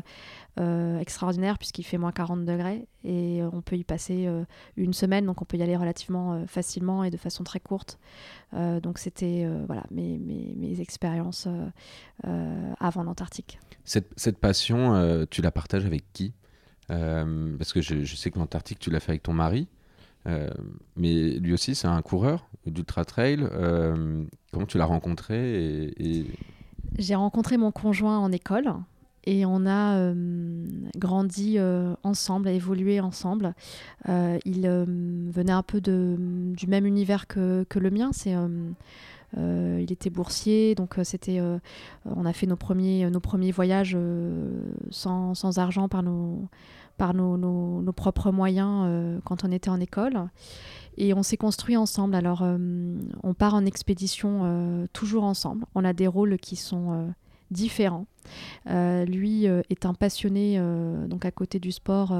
euh, extraordinaires puisqu'il fait moins 40 degrés et on peut y passer une semaine donc on peut y aller relativement facilement et de façon très courte. donc c'était voilà mes, mes, mes expériences avant l'Antarctique. Cette, cette passion, tu la partages avec qui? Parce que je, je sais que l'Antarctique, tu l'as fait avec ton mari. Euh, mais lui aussi, c'est un coureur d'ultra trail. Euh, comment tu l'as rencontré J'ai rencontré mon conjoint en école et on a euh, grandi ensemble, évolué ensemble. il venait un peu du même univers que, le mien. C'est il était boursier, donc c'était, on a fait nos premiers, nos premiers voyages sans, argent par nos, par nos, propres moyens euh, quand on était en école. Et on s'est construit ensemble. Alors, euh, on part en expédition euh, toujours ensemble. On a des rôles qui sont différents. lui est un passionné, donc à côté du sport,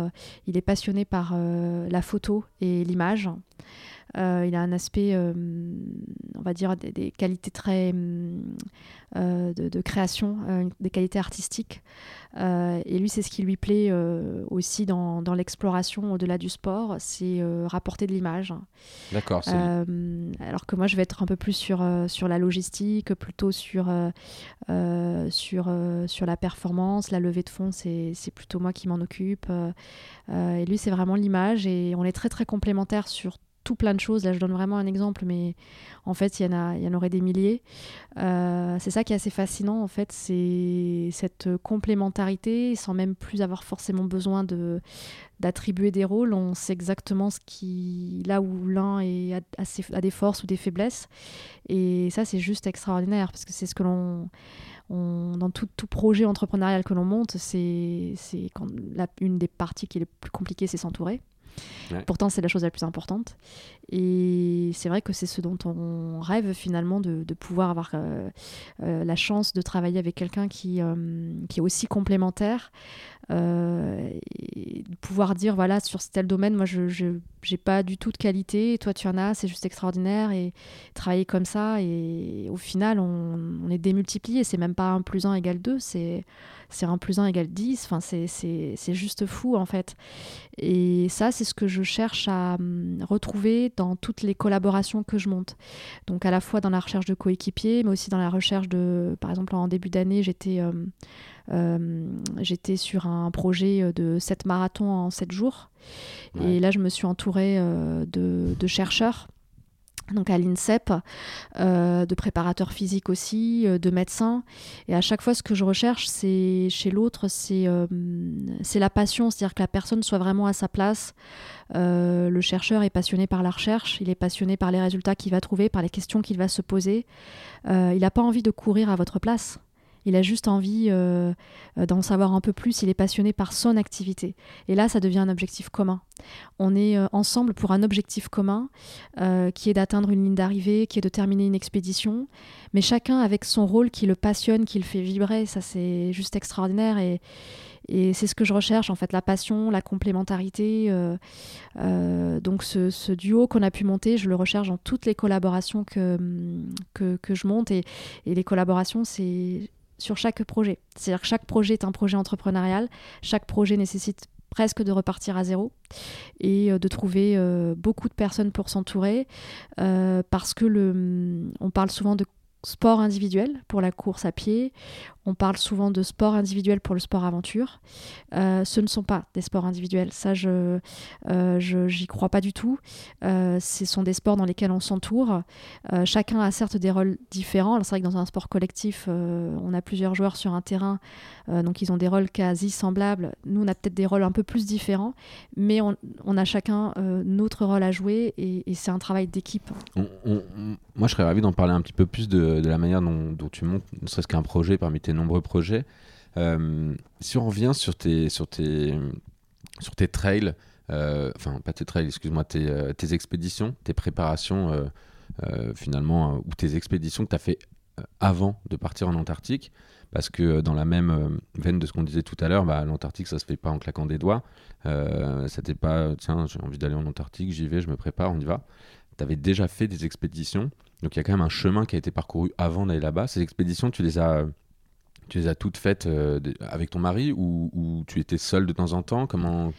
il est passionné par la photo et l'image. Euh, il a un aspect, euh, on va dire, des, qualités très euh, de, création, des qualités artistiques. et lui, c'est ce qui lui plaît aussi dans, dans l'exploration au-delà du sport, c'est rapporter de l'image. D'accord. alors que moi, je vais être un peu plus sur, sur la logistique, plutôt sur, sur, sur la performance, la levée de fonds, c'est plutôt moi qui m'en occupe. et lui, c'est vraiment l'image et on est très très complémentaires sur tout plein de choses. Là, je donne vraiment un exemple, mais en fait, il y en, il y en aurait des milliers. Euh, c'est ça qui est assez fascinant, en fait, c'est cette complémentarité, sans même plus avoir forcément besoin de d'attribuer des rôles. On sait exactement ce qui, là où l'un est a, des forces ou des faiblesses. Et ça, c'est juste extraordinaire, parce que c'est ce que l'on... dans tout, tout, projet entrepreneurial que l'on monte, c'est une des parties qui est le plus compliquée, c'est s'entourer. Pourtant, c'est la chose la plus importante. Et c'est vrai que c'est ce dont on rêve finalement de, pouvoir avoir euh, euh, la chance de travailler avec quelqu'un qui, euh, qui est aussi complémentaire. Et de pouvoir dire, voilà, sur tel domaine, moi, je n'ai pas du tout de qualité, toi, tu en as, c'est juste extraordinaire. Et travailler comme ça, et au final, on, on est démultiplié. C'est même pas 1 plus 1 égale 2, c'est c'est 1 plus 1 égale 10. Enfin, c'est juste fou, en fait. Et ça, c'est ce que je cherche à hum, retrouver dans toutes les collaborations que je monte. Donc, à la fois dans la recherche de coéquipiers, mais aussi dans la recherche de. Par exemple, en début d'année, j'étais. Hum, j'étais sur un projet de 7 marathons en 7 jours. Et là, je me suis entourée euh, de, de, chercheurs donc à l'INSEP, euh, de préparateurs physiques aussi, euh, de médecins. Et à chaque fois, ce que je recherche, c'est chez l'autre, c'est euh, la passion, c'est-à-dire que la personne soit vraiment à sa place. le chercheur est passionné par la recherche, il est passionné par les résultats qu'il va trouver, par les questions qu'il va se poser. il n'a pas envie de courir à votre place. Il a juste envie euh, euh, d'en savoir un peu plus. Il est passionné par son activité. Et là, ça devient un objectif commun. On est euh, ensemble pour un objectif commun qui est d'atteindre une ligne d'arrivée, qui est de terminer une expédition. Mais chacun avec son rôle qui le passionne, qui le fait vibrer. Ça, c'est juste extraordinaire. Et, c'est ce que je recherche, en fait, la passion, la complémentarité. donc ce, duo qu'on a pu monter, je le recherche dans toutes les collaborations que, je monte. Et les collaborations, c'est sur chaque projet. C'est-à-dire que chaque projet est un projet entrepreneurial, chaque projet nécessite presque de repartir à zéro et euh, de trouver euh, beaucoup de personnes pour s'entourer euh, parce que le, on parle souvent de sport individuel pour la course à pied. On parle souvent de sport individuel pour le sport aventure. Euh, ce ne sont pas des sports individuels. Ça, je euh, j'y crois pas du tout. Euh, ce sont des sports dans lesquels on s'entoure. chacun a certes des rôles différents. C'est vrai que dans un sport collectif, on a plusieurs joueurs sur un terrain, donc ils ont des rôles quasi semblables. Nous, on a peut-être des rôles un peu plus différents, mais on, a chacun notre rôle à jouer et, c'est un travail d'équipe. moi, je serais ravi d'en parler un petit peu plus de, la manière dont, dont tu montes, ne serait-ce qu'un projet parmi tes nombreux projets. Euh, si on revient sur tes, sur tes, sur tes trails, euh, enfin pas tes trails, excuse-moi, tes, euh, expéditions, tes préparations finalement, ou tes expéditions que tu as fait avant de partir en Antarctique, parce que dans la même veine de ce qu'on disait tout à l'heure, bah, l'Antarctique ça se fait pas en claquant des doigts. C'était pas, tiens, j'ai envie d'aller en Antarctique, j'y vais, je me prépare, on y va. Tu avais déjà fait des expéditions, donc il y a quand même un chemin qui a été parcouru avant d'aller là-bas. Ces expéditions, tu les as tu les as toutes faites euh, avec ton mari ou, tu étais seule de temps en temps? Comment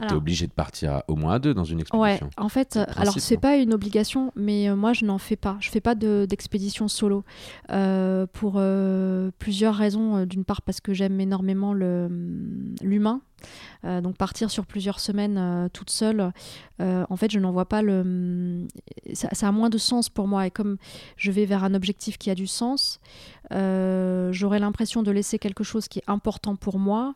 tu es obligée de partir au moins à deux dans une expédition? Ouais, en fait, alors c'est pas une obligation, mais euh, moi je n'en fais pas. Je fais pas d'expédition solo euh, pour plusieurs raisons. D'une part parce que j'aime énormément l'humain euh, donc partir sur plusieurs semaines euh, toute seule, euh, en fait, je n'en vois pas le. Ça, a moins de sens pour moi. Et comme je vais vers un objectif qui a du sens, j'aurais l'impression de laisser quelque chose qui est important pour moi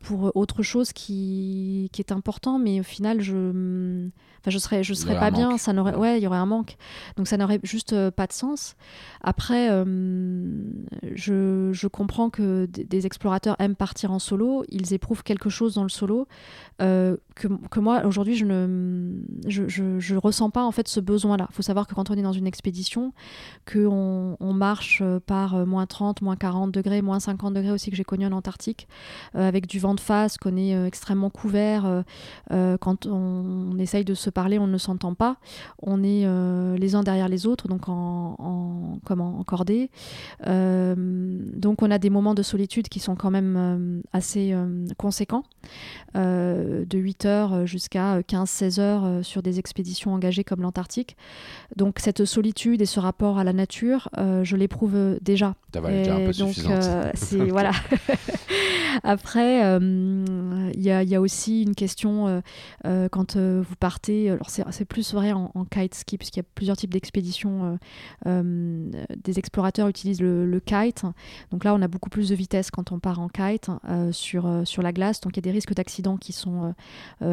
pour autre chose qui, qui, est important, mais au final, je Enfin, je serais, je serais pas bien. Ça n'aurait, ouais, il y aurait un manque. Donc ça n'aurait juste euh, pas de sens. Après, euh, je, je, comprends que des explorateurs aiment partir en solo. Ils éprouvent quelque chose dans le solo euh, que, que, moi aujourd'hui je ne, je, je, je, ressens pas en fait ce besoin-là. Il faut savoir que quand on est dans une expédition, que on, on marche par moins 30, moins 40 degrés, moins 50 degrés aussi que j'ai connu en Antarctique, avec avec du vent de face, qu'on est extrêmement couvert. quand on, essaye de se parler, on ne s'entend pas. On est les uns derrière les autres, donc en, en, comme en, cordée. donc on a des moments de solitude qui sont quand même assez conséquents, de 8 heures jusqu'à 15-16 heures sur des expéditions engagées comme l'Antarctique. Donc cette solitude et ce rapport à la nature, je l'éprouve déjà. Ça va déjà un peu donc, c'est voilà. Après, euh, il y, a aussi une question euh, euh, quand vous partez. Alors c'est plus vrai en, kite ski puisqu'il y a plusieurs types d'expéditions. des explorateurs utilisent le, kite. Donc là, on a beaucoup plus de vitesse quand on part en kite sur sur la glace. Donc il y a des risques d'accident qui sont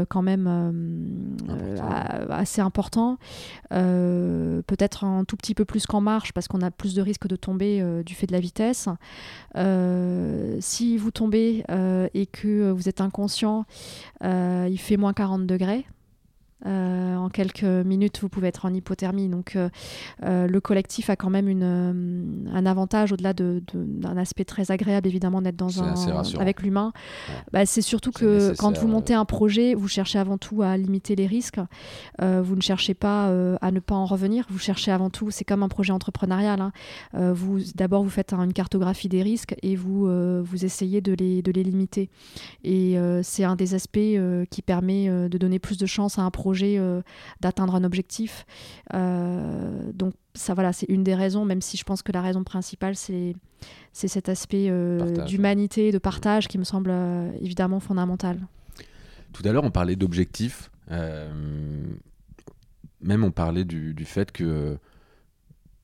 quand même assez importants. Peut-être un tout petit peu plus qu'en marche parce qu'on a plus de risques de tomber du fait de la vitesse. si vous tombez et que vous êtes inconscient, euh, il fait moins 40 degrés. Euh, en quelques minutes, vous pouvez être en hypothermie. Donc, euh, euh, le collectif a quand même une, un avantage au-delà d'un de, aspect très agréable, évidemment, d'être dans un avec l'humain. Bah, c'est surtout que quand vous montez un projet, vous cherchez avant tout à limiter les risques. vous ne cherchez pas à ne pas en revenir. Vous cherchez avant tout, c'est comme un projet entrepreneurial. Hein. vous d'abord vous faites une cartographie des risques et vous vous essayez de les de les limiter. Et c'est un des aspects qui permet de donner plus de chance à un projet euh, d'atteindre un objectif. Euh, donc ça voilà, c'est une des raisons, même si je pense que la raison principale, c'est cet aspect euh, d'humanité, de partage qui me semble évidemment fondamental. Tout à l'heure, on parlait d'objectifs. même on parlait du, du fait que,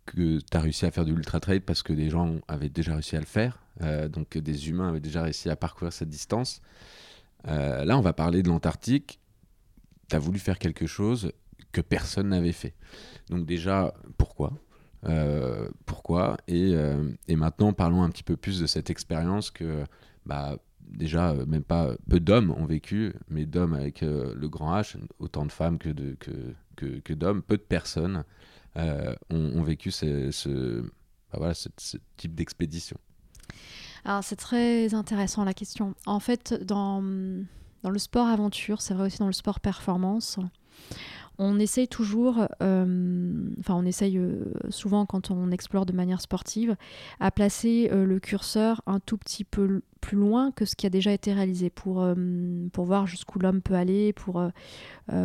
que tu as réussi à faire du ultra trail parce que des gens avaient déjà réussi à le faire. donc des humains avaient déjà réussi à parcourir cette distance. là, on va parler de l'Antarctique tu voulu faire quelque chose que personne n'avait fait. Donc déjà, pourquoi? Euh, Pourquoi? Euh, et, maintenant, parlons un petit peu plus de cette expérience que bah, déjà, euh, même pas peu d'hommes ont vécu, mais d'hommes avec le grand H, autant de femmes que, que, que, d'hommes, peu de personnes ont, vécu bah, ce, ce type d'expédition. Alors c'est très intéressant la question. En fait, dans dans le sport aventure, c'est vrai aussi dans le sport performance, on essaye toujours, euh, enfin on essaye euh, souvent quand on explore de manière sportive, à placer euh, le curseur un tout petit peu plus loin que ce qui a déjà été réalisé pour, pour voir jusqu'où l'homme peut aller, pour,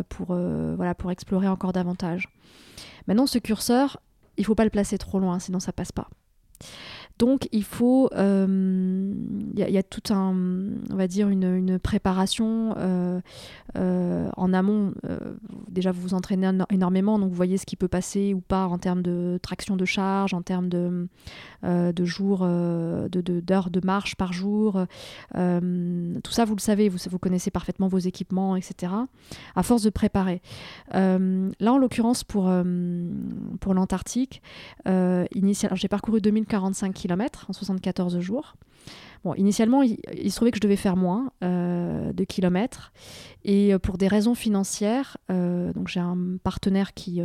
pour, voilà, pour explorer encore davantage. Maintenant, ce curseur, il faut pas le placer trop loin, sinon ça passe pas. Donc il faut, il euh, y, a tout un, on va dire une, préparation euh, euh, en amont. déjà vous vous entraînez énormément, donc vous voyez ce qui peut passer ou pas en termes de traction de charge, en termes de, de jours, de, d'heures de, marche par jour. tout ça vous le savez, vous, vous connaissez parfaitement vos équipements, etc. À force de préparer. là en l'occurrence pour, pour l'Antarctique, j'ai parcouru 2045 km en 74 jours. Bon, initialement, il, se trouvait que je devais faire moins euh, de kilomètres. Et euh, pour des raisons financières, euh, donc j'ai un partenaire qui,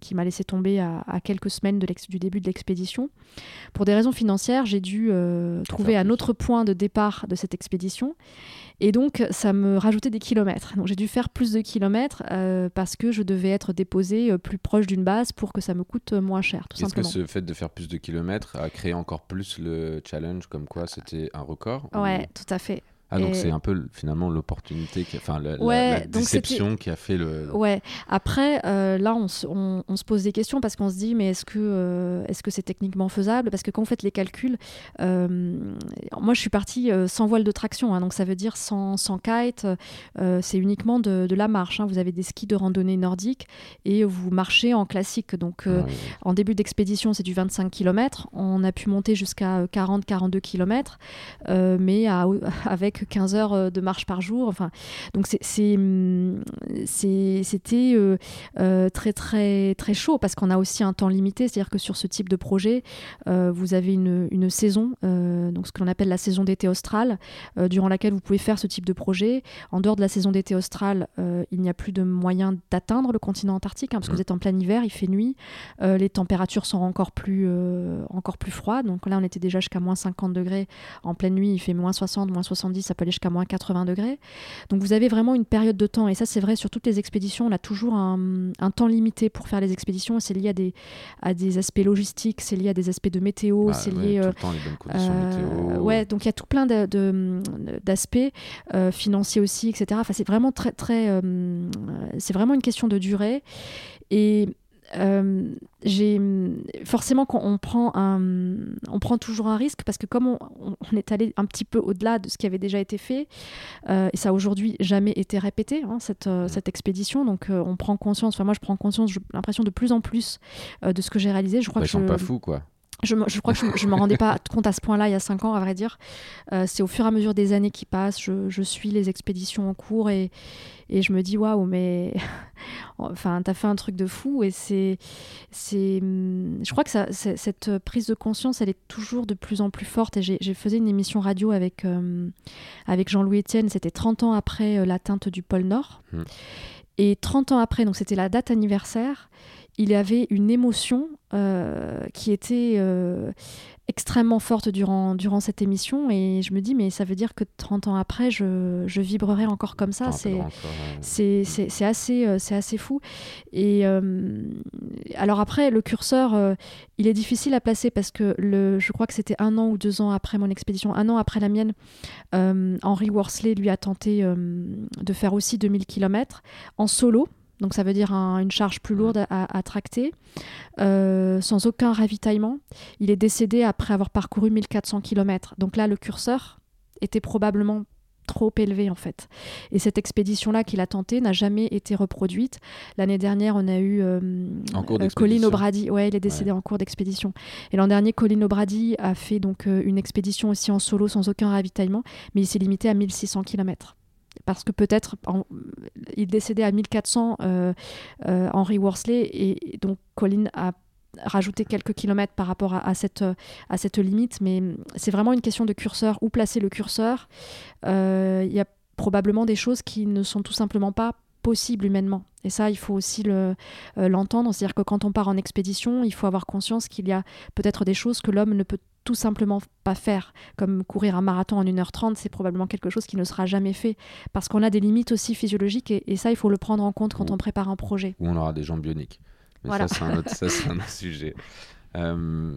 qui m'a laissé tomber à, quelques semaines de du début de l'expédition. Pour des raisons financières, j'ai dû trouver un autre point de départ de cette expédition. Et donc, ça me rajoutait des kilomètres. Donc, j'ai dû faire plus de kilomètres parce que je devais être déposé plus proche d'une base pour que ça me coûte moins cher, tout simplement. Est-ce que ce fait de faire plus de kilomètres a créé encore plus le challenge, comme quoi c'était un record Ouais, tout à fait. Ah, donc c'est un peu finalement l'opportunité, qui, enfin la, déception qui a fait le. Ouais. Après, euh, là, on, on, se pose des questions parce qu'on se dit, mais est-ce que euh, est-ce que c'est techniquement faisable? Parce que quand vous faites les calculs, euh, moi, je suis partie sans voile de traction, hein, donc ça veut dire sans, sans kite. c'est uniquement de, de la marche. Hein. Vous avez des skis de randonnée nordique et vous marchez en classique. Donc, en début d'expédition, c'est du 25 km. On a pu monter jusqu'à 40-42 km, mais avec 15 heures euh, de marche par jour. Enfin, donc hum, c'était euh, euh, très très très chaud parce qu'on a aussi un temps limité, c'est-à-dire que sur ce type de projet, vous avez une, une saison, donc ce que l'on appelle la saison d'été australe, durant laquelle vous pouvez faire ce type de projet. En dehors de la saison d'été australe, il n'y a plus de moyen d'atteindre le continent antarctique hein, parce que vous êtes en plein hiver, il fait nuit, les températures sont encore plus encore plus froides. Donc là, on était déjà jusqu'à moins 50 degrés en pleine nuit, il fait moins 60, moins 70 ça peut aller jusqu'à moins 80 degrés. Donc vous avez vraiment une période de temps, et ça c'est vrai sur toutes les expéditions, on a toujours un, temps limité pour faire les expéditions, c'est lié à des, à des aspects logistiques, c'est lié à des aspects de météo, Ah, c'est ouais, lié... tout euh, le temps, les bonnes conditions euh, météo. ouais, donc il y a tout plein d'aspects euh, financiers aussi, etc. Enfin, c'est vraiment très, très, c'est vraiment une question de durée. Et euh, j'ai forcément quand on prend un, on prend toujours un risque parce que comme on, est allé un petit peu au-delà de ce qui avait déjà été fait, euh, et ça a aujourd'hui jamais été répété hein, cette, euh, cette expédition. Donc on prend conscience. Enfin moi je prends conscience, j'ai l'impression de plus en plus de ce que j'ai réalisé. Je crois Bah, que je, pas fous, quoi. Je, je crois que je, je me rendais pas compte à ce point-là il y a cinq ans, à vrai dire. Euh, c'est au fur et à mesure des années qui passent, je, je suis les expéditions en cours et, et je me dis waouh, mais enfin, t'as fait un truc de fou. Et c'est, c'est, je crois que ça, cette prise de conscience, elle est toujours de plus en plus forte. Et j'ai, faisais une émission radio avec, euh, avec Jean-Louis Etienne, c'était 30 ans après euh, l'atteinte du pôle Nord. Hmm. Et 30 ans après, donc c'était la date anniversaire, il y avait une émotion euh, qui était euh, extrêmement forte durant, durant cette émission. Et je me dis, mais ça veut dire que 30 ans après, je, je vibrerai encore comme ça. C'est, assez, euh, c'est assez fou. Et euh, alors après, le curseur, il est difficile à placer parce que le, je crois que c'était un an ou deux ans après mon expédition, un an après la mienne, Henry Worsley lui a tenté de faire aussi 2000 km en solo. Donc ça veut dire un- une charge plus lourde à, tracter, euh, sans aucun ravitaillement. Il est décédé après avoir parcouru 1400 km. Donc là, le curseur était probablement trop élevé en fait. Et cette expédition-là qu'il a tentée n'a jamais été reproduite. L'année dernière, on a eu euh, En cours euh. Colin O'Brady. Ouais, il est décédé en cours d'expédition. Et l'an dernier, Colin O'Brady a fait donc euh, une expédition aussi en solo sans aucun ravitaillement, mais il s'est limité à 1600 km. Parce que peut-être il décédait à 1400 euh, euh, Henry Worsley et, donc Colin a rajouté quelques kilomètres par rapport à, cette, euh, à cette limite, mais c'est vraiment une question de curseur. Où placer le curseur Il y a probablement des choses qui ne sont tout simplement pas possibles humainement. Et ça, il faut aussi le, euh, l'entendre. C'est-à-dire que quand on part en expédition, il faut avoir conscience qu'il y a peut-être des choses que l'homme ne peut tout simplement pas faire, comme courir un marathon en 1h30, c'est probablement quelque chose qui ne sera jamais fait, parce qu'on a des limites aussi physiologiques, et, et ça, il faut le prendre en compte quand on prépare un projet. Ou on aura des jambes bioniques. Mais Voilà. ça, c'est un autre, ça, c'est un autre sujet. Euh,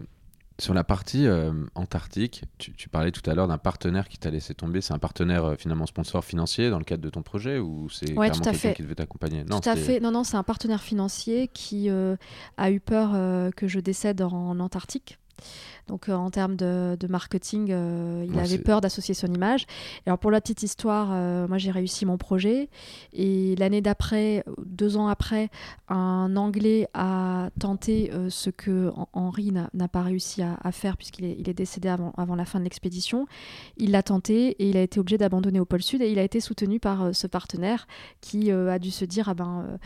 sur la partie euh, antarctique, tu, tu parlais tout à l'heure d'un partenaire qui t'a laissé tomber. C'est un partenaire euh, finalement sponsor financier dans le cadre de ton projet ou c'est Ouais, à quelqu'un qui devait t'accompagner? Tout à fait. Non, non, c'est un partenaire financier qui euh, a eu peur que je décède en Antarctique. Donc euh, en termes de, de marketing, euh, il Ouais, avait peur d'associer son image. Et alors pour la petite histoire, euh, moi j'ai réussi mon projet. Et l'année d'après, deux ans après, un Anglais a tenté ce que Hen- Henri n'a pas réussi à, à faire puisqu'il est, il est décédé avant, avant la fin de l'expédition. Il l'a tenté et il a été obligé d'abandonner au pôle Sud et il a été soutenu par ce partenaire qui a dû se dire ah ben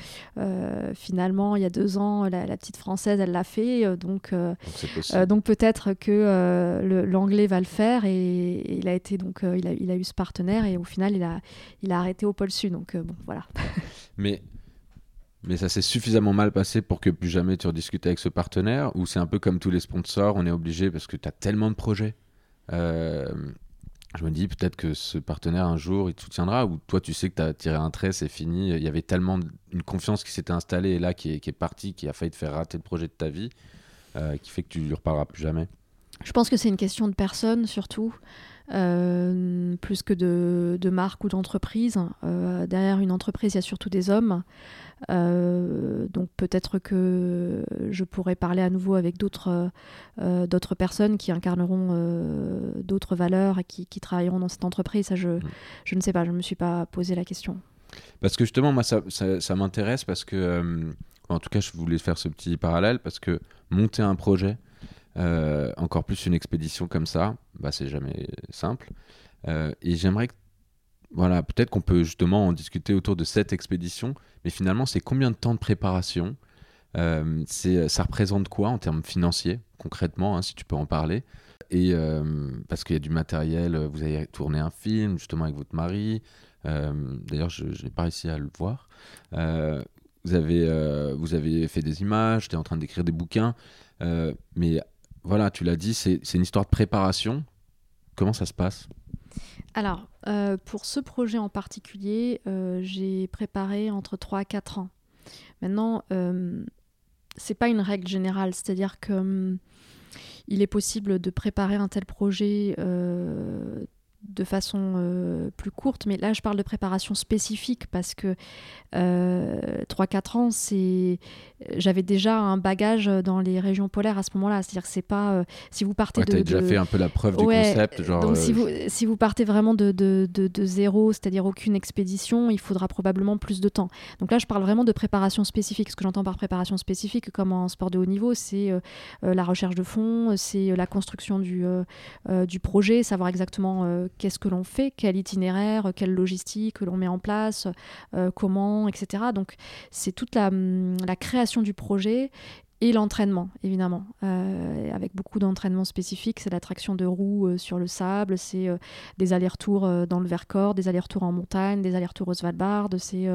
finalement il y a deux ans la, la petite française elle l'a fait donc donc peut-être que euh, l'anglais va le faire et, il a été donc euh, il, a, eu ce partenaire et au final il a il a arrêté au pôle Sud donc euh, bon voilà Mais, mais ça s'est suffisamment mal passé pour que plus jamais tu rediscutes avec ce partenaire Ou c'est un peu comme tous les sponsors, on est obligé parce que tu as tellement de projets Je me dis peut-être que ce partenaire un jour il te soutiendra ou toi tu sais que tu as tiré un trait, c'est fini. Il y avait tellement une confiance qui s'était installée et là qui est, qui partie, qui a failli te faire rater le projet de ta vie, qui fait que tu ne reparleras plus jamais. Je pense que c'est une question de personne surtout, euh, plus que de, de marque ou d'entreprise. Euh, derrière une entreprise, il y a surtout des hommes. Euh, donc peut-être que je pourrais parler à nouveau avec d'autres d'autres personnes qui incarneront d'autres valeurs et qui, qui travailleront dans cette entreprise. Ça, je, je ne sais pas, je ne me suis pas posé la question. Parce que justement, moi, ça, ça, ça m'intéresse parce que, en tout cas, je voulais faire ce petit parallèle parce que monter un projet, euh, encore plus une expédition comme ça, bah, c'est jamais simple. Euh, et j'aimerais que, voilà, peut-être qu'on peut justement en discuter autour de cette expédition, mais finalement, c'est combien de temps de préparation? Euh, c'est, Ça représente quoi en termes financiers, concrètement, hein, si tu peux en parler? Et euh, parce qu'il y a du matériel, euh, vous avez tourné un film justement avec votre mari, euh, D'ailleurs, je n'ai pas réussi à le voir. Euh, vous, avez, euh, vous avez fait des images, tu en train d'écrire des bouquins. Euh, mais voilà, tu l'as dit, c'est une histoire de préparation. Comment ça se passe? Alors, pour ce projet en particulier, j'ai préparé entre 3 à 4 ans. Maintenant, c'est pas une règle générale, c'est-à-dire que hum, il est possible de préparer un tel projet de façon euh, plus courte, mais là je parle de préparation spécifique parce que 3-4 euh, ans, c'est j'avais déjà un bagage dans les régions polaires à ce moment-là. C'est-à-dire que c'est pas euh, si vous partez de, déjà fait un peu la preuve du concept. Genre, donc si vous si vous partez vraiment de, de, de zéro, c'est-à-dire aucune expédition, il faudra probablement plus de temps. Donc là je parle vraiment de préparation spécifique. Ce que j'entends par préparation spécifique, comme en sport de haut niveau, c'est la recherche de fonds, c'est la construction du du projet, savoir exactement qu'est-ce que l'on fait, quel itinéraire, quelle logistique que l'on met en place, euh, comment, etc. Donc c'est toute la, hum, la, création du projet et l'entraînement, évidemment, euh, avec beaucoup d'entraînement spécifiques. C'est l'attraction de roues euh, sur le sable, c'est euh, des allers-retours dans le Vercors, des allers-retours en montagne, des allers-retours au Svalbard, c'est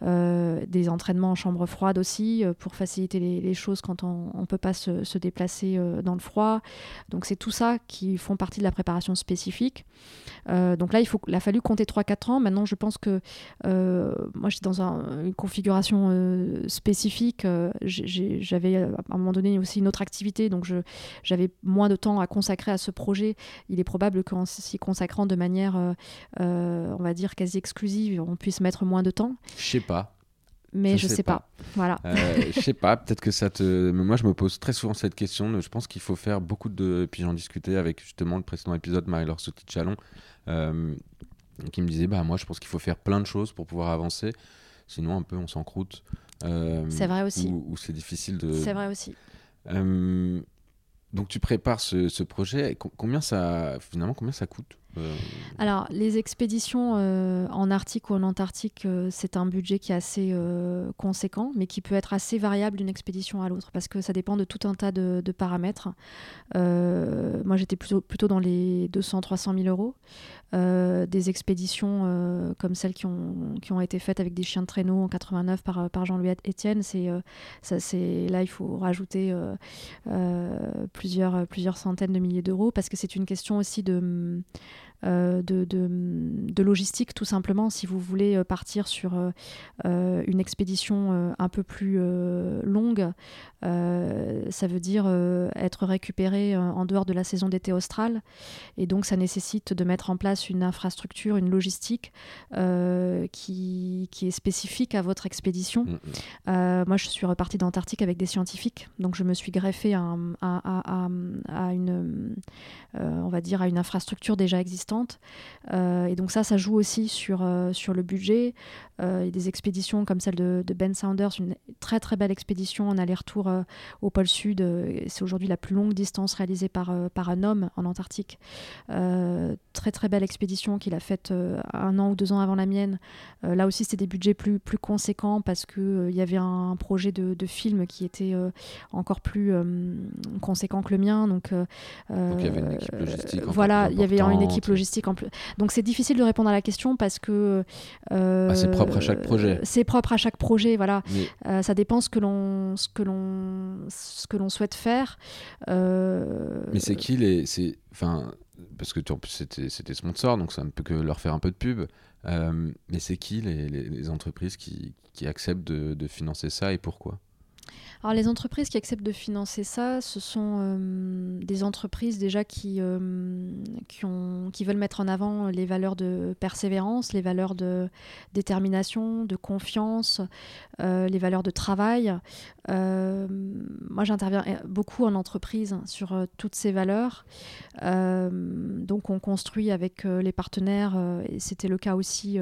des entraînements en chambre froide aussi, pour faciliter les, choses quand on ne peut pas se, déplacer dans le froid. Donc c'est tout ça qui font partie de la préparation spécifique. donc là, il, faut, a fallu compter 3-4 ans. Maintenant, je pense que moi, j'étais dans une configuration spécifique. J'avais euh, à un moment donné aussi une autre activité, donc j'avais moins de temps à consacrer à ce projet. Il est probable qu'en s'y consacrant de manière, euh, euh, on va dire, quasi exclusive, on puisse mettre moins de temps. Je sais pas. Mais je, ne sais, pas. Voilà. je sais pas. Peut-être que ça te. moi, je me pose très souvent cette question. Je pense qu'il faut faire beaucoup de. Puis j'en discutais avec justement le précédent épisode, Marie-Laure Sauty-Chalon, qui me disait bah moi, je pense qu'il faut faire plein de choses pour pouvoir avancer. Sinon, un peu, on s'encroute. Euh, c'est vrai aussi. Ou, c'est difficile de. C'est vrai aussi. Euh, donc tu prépares ce, ce, projet. Combien ça finalement combien ça coûte? Alors les expéditions en Arctique ou en Antarctique, c'est un budget qui est assez conséquent, mais qui peut être assez variable d'une expédition à l'autre parce que ça dépend de tout un tas de, paramètres. moi j'étais plutôt dans les 200-300 000 euros. Euh, des expéditions euh, comme celles qui ont, qui ont été faites avec des chiens de traîneau en 89 par, Jean-Louis Etienne. C'est, euh, là, il faut rajouter plusieurs, centaines de milliers d'euros parce que c'est une question aussi de euh, de, de, logistique tout simplement. Si vous voulez euh, partir sur euh, une expédition un peu plus longue, ça veut dire être récupéré en dehors de la saison d'été australe. Et donc ça nécessite de mettre en place une infrastructure, une logistique qui, qui, est spécifique à votre expédition. Mm, mm. moi, je suis repartie d'Antarctique avec des scientifiques, donc je me suis greffée à, à, à une, on va dire, à une infrastructure déjà existante euh, et donc ça, ça joue aussi sur, euh, sur le budget. Euh, il y a des expéditions comme celle de, Ben Saunders, une très très belle expédition en aller-retour au pôle Sud. C'est aujourd'hui la plus longue distance réalisée par, par un homme en Antarctique. très très belle expédition qu'il a faite un an ou deux ans avant la mienne. là aussi, c'était des budgets plus, plus conséquents parce qu'il il y avait un projet de, de film qui était encore plus conséquent que le mien. Donc, donc il y avait une équipe logistique. Voilà, il y avait une équipe logistique en plus. Donc c'est difficile de répondre à la question parce que. Euh, c'est propre à chaque projet. C'est propre à chaque projet, voilà. Euh, ça dépend ce que l'on ce que l'on ce que l'on souhaite faire. Euh, Mais c'est qui les c'est enfin parce que c'était sponsor donc ça ne peut que leur faire un peu de pub. mais c'est qui les, les, entreprises qui, qui acceptent de, de financer ça et pourquoi? Alors les entreprises qui acceptent de financer ça, ce sont euh, des entreprises déjà qui, euh, qui, veulent mettre en avant les valeurs de persévérance, les valeurs de détermination, de confiance, euh, les valeurs de travail. moi j'interviens beaucoup en entreprise sur toutes ces valeurs. donc on construit avec les partenaires, et c'était le cas aussi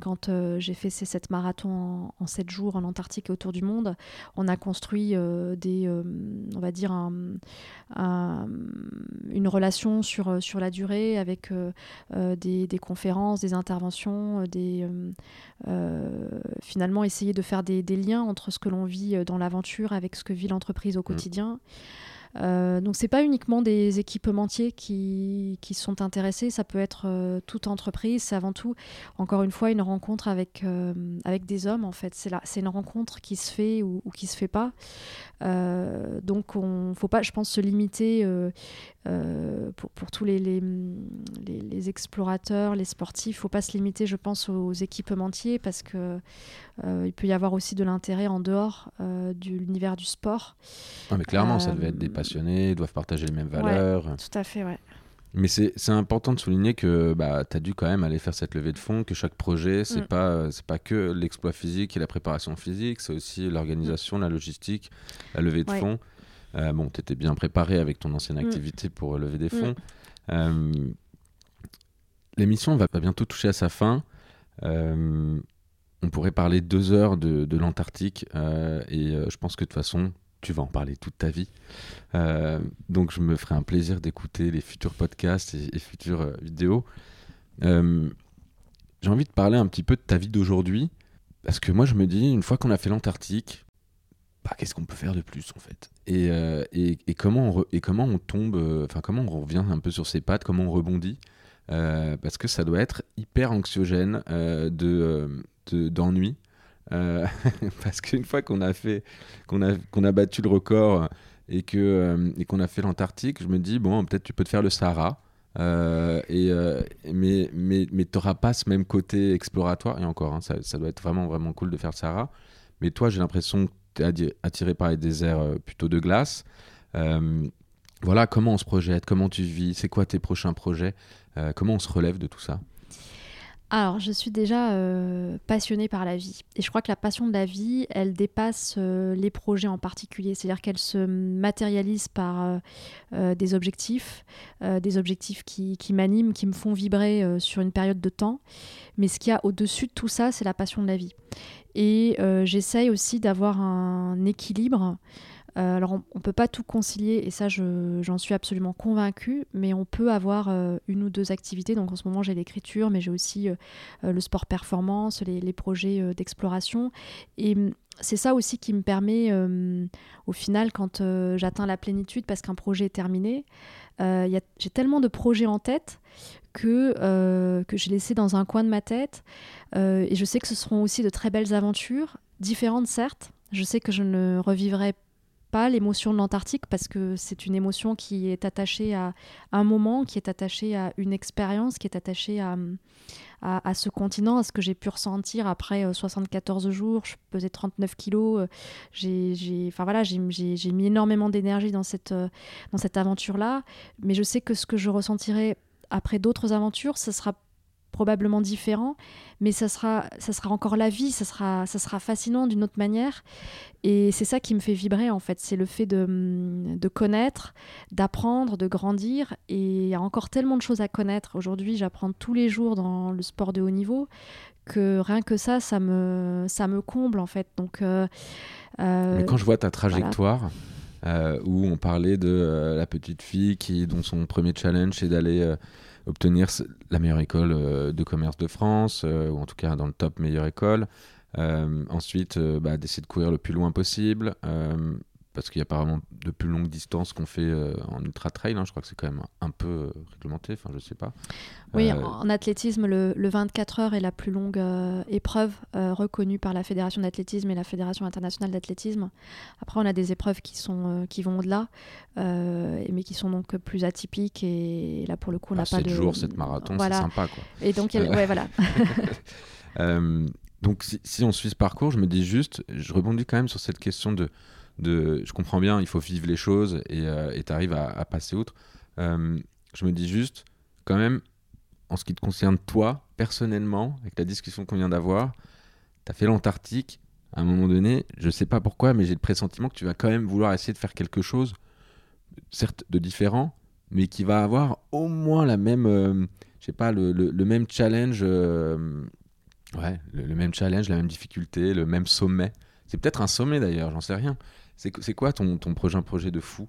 quand j'ai fait ces sept marathons en, sept jours en Antarctique et autour du monde on a construit euh, des, euh, on va dire une relation sur, sur la durée avec euh, des, conférences, des interventions, des, finalement essayer de faire des, liens entre ce que l'on vit dans l'aventure avec ce que vit l'entreprise au mmh. Euh, donc c'est pas uniquement des équipementiers qui, qui sont intéressés, ça peut être euh, toute entreprise, c'est avant tout, encore une fois, une rencontre avec, euh, avec des hommes en fait. C'est, c'est une rencontre qui se fait ou, ou qui se fait pas. donc on faut pas, je pense, se limiter pour, pour, tous les, les, les, explorateurs, les sportifs, faut pas se limiter, je pense, aux équipementiers parce que il peut y avoir aussi de l'intérêt en dehors de l'univers du sport. Non, mais clairement, ça devait être des passionnés, doivent partager les mêmes valeurs. tout à fait, ouais. Mais c'est important de souligner que bah, tu as dû quand même aller faire cette levée de fonds, que chaque projet, c'est mm. pas c'est pas que l'exploit physique et la préparation physique, c'est aussi l'organisation, la logistique, la levée de fonds. Euh, bon, tu étais bien préparé avec ton ancienne mm. activité pour lever des mm. fonds. Euh, l'émission va bientôt toucher à sa fin. Euh, on pourrait parler deux heures de, de l'Antarctique et je pense que de toute façon, tu vas en parler toute ta vie. Euh, donc je me ferai un plaisir d'écouter les futurs podcasts et, futures euh, vidéos. Euh, j'ai envie de parler un petit peu de ta vie d'aujourd'hui, parce que moi je me dis, une fois qu'on a fait l'Antarctique, bah, qu'est-ce qu'on peut faire de plus en fait? Et, et, comment on et comment on tombe, enfin comment on revient un peu sur ses pattes, comment on rebondit, parce que ça doit être hyper anxiogène de d'ennui. Euh, parce qu'une fois qu'on a fait, qu'on a, qu'on a battu le record et que euh, et qu'on a fait l'Antarctique, je me dis bon, peut-être tu peux te faire le Sahara. Euh, et, mais mais mais t'auras pas ce même côté exploratoire. Et encore hein, ça, doit être vraiment vraiment cool de faire le Sahara. Mais toi j'ai l'impression que tu es attiré par les déserts plutôt de glace. Voilà comment on se projette comment tu vis c'est quoi tes prochains projets comment on se relève de tout ça? Alors, je suis déjà euh, passionnée par la vie. Et je crois que la passion de la vie, elle dépasse euh, les projets en particulier. C'est-à-dire qu'elle se matérialise par euh, des objectifs, des objectifs qui, qui m'animent, qui me font vibrer sur une période de temps. Mais ce qu'il y a au-dessus de tout ça, c'est la passion de la vie. Et j'essaye aussi d'avoir un équilibre euh, alors, on ne peut pas tout concilier, et ça, j'en suis absolument convaincue, mais on peut avoir euh, une ou deux activités. Donc, en ce moment, j'ai l'écriture, mais j'ai aussi euh, le sport performance, les, projets d'exploration. Et mm, c'est ça aussi qui me permet, au final, quand j'atteins la plénitude, parce qu'un projet est terminé, j'ai tellement de projets en tête que, que j'ai laissé dans un coin de ma tête. et je sais que ce seront aussi de très belles aventures, différentes certes. Je sais que je ne revivrai l'émotion de l'Antarctique parce que c'est une émotion qui est attachée à, un moment, qui est attachée à une expérience, qui est attachée à, à, ce continent, à ce que j'ai pu ressentir après 74 euh, jours. Je pesais 39 kilos. Euh, j'ai, enfin voilà, j'ai, mis énormément d'énergie dans cette, euh, dans cette aventure-là. Mais je sais que ce que je ressentirai après d'autres aventures, ce sera probablement différent, mais ça sera, ça sera encore la vie, ça sera, ça sera fascinant d'une autre manière. Et c'est ça qui me fait vibrer en fait, c'est le fait de, de connaître, d'apprendre, de grandir. Et il y a encore tellement de choses à connaître. Aujourd'hui, j'apprends tous les jours dans le sport de haut niveau que rien que ça, ça me, ça me comble en fait. Donc, euh, euh, mais quand je vois ta trajectoire. Euh, où on parlait de la petite fille qui, dont son premier challenge c'est d'aller obtenir la meilleure école euh, de commerce de France, euh, ou en tout cas dans le top meilleure école. Euh, ensuite, bah, d'essayer de courir le plus loin possible parce qu'il y a apparemment de plus longues distances qu'on fait euh, en ultra trail. Hein. Je crois que c'est quand même un peu euh, réglementé. Enfin, je sais pas. Oui, euh, en athlétisme, le, 24 heures est la plus longue épreuve reconnue par la Fédération d'athlétisme et la Fédération internationale d'athlétisme. Après, on a des épreuves qui sont qui vont au-delà, mais qui sont donc plus atypiques. Et là, pour le coup, on n'a bah, pas de. jours, cette marathon, c'est sympa, quoi. Et donc, ouais, voilà. donc, si, si on suit ce parcours, je me dis juste, je rebondis quand même sur cette question de je comprends bien, il faut vivre les choses et euh, tu arrives à, passer outre. Euh, je me dis juste, quand même, en ce qui te concerne toi, personnellement, avec la discussion qu'on vient d'avoir, tu as fait l'Antarctique. À un moment donné, je sais pas pourquoi, mais j'ai le pressentiment que tu vas quand même vouloir essayer de faire quelque chose, certes de différent, mais qui va avoir au moins la même, euh, pas, le, même challenge, ouais, le, même challenge, la même difficulté, le même sommet. C'est peut-être un sommet d'ailleurs, j'en sais rien. C'est quoi ton, prochain projet de fou?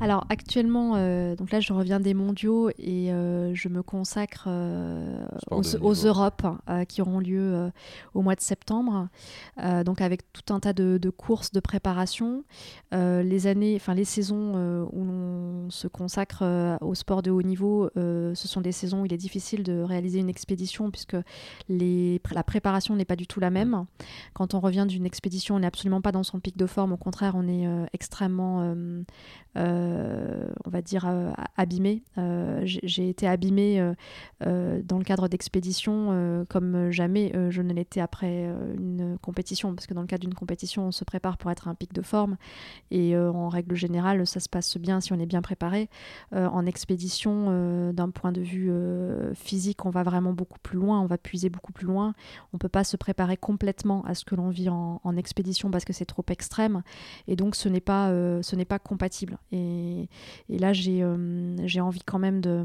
Alors actuellement, euh, donc là je reviens des mondiaux et euh, je me consacre euh, aux, aux, Europes qui auront lieu au mois de septembre. donc avec tout un tas de, de courses de préparation. les années, enfin les saisons où l'on se consacre au sport de haut niveau, ce sont des saisons où il est difficile de réaliser une expédition puisque les, la préparation n'est pas du tout la même. Quand on revient d'une expédition, on n'est absolument pas dans son pic de forme. Au contraire, on est extrêmement on va dire, euh, abîmée. Euh, j'ai été abîmée dans le cadre d'expéditions comme jamais je ne l'étais après une compétition, parce que dans le cadre d'une compétition, on se prépare pour être un pic de forme, et en règle générale, ça se passe bien si on est bien préparé. en expédition, d'un point de vue physique, on va vraiment beaucoup plus loin, on va puiser beaucoup plus loin. On peut pas se préparer complètement à ce que l'on vit en, expédition parce que c'est trop extrême, et donc ce n'est pas compatible. Et, là, euh, j'ai envie quand même de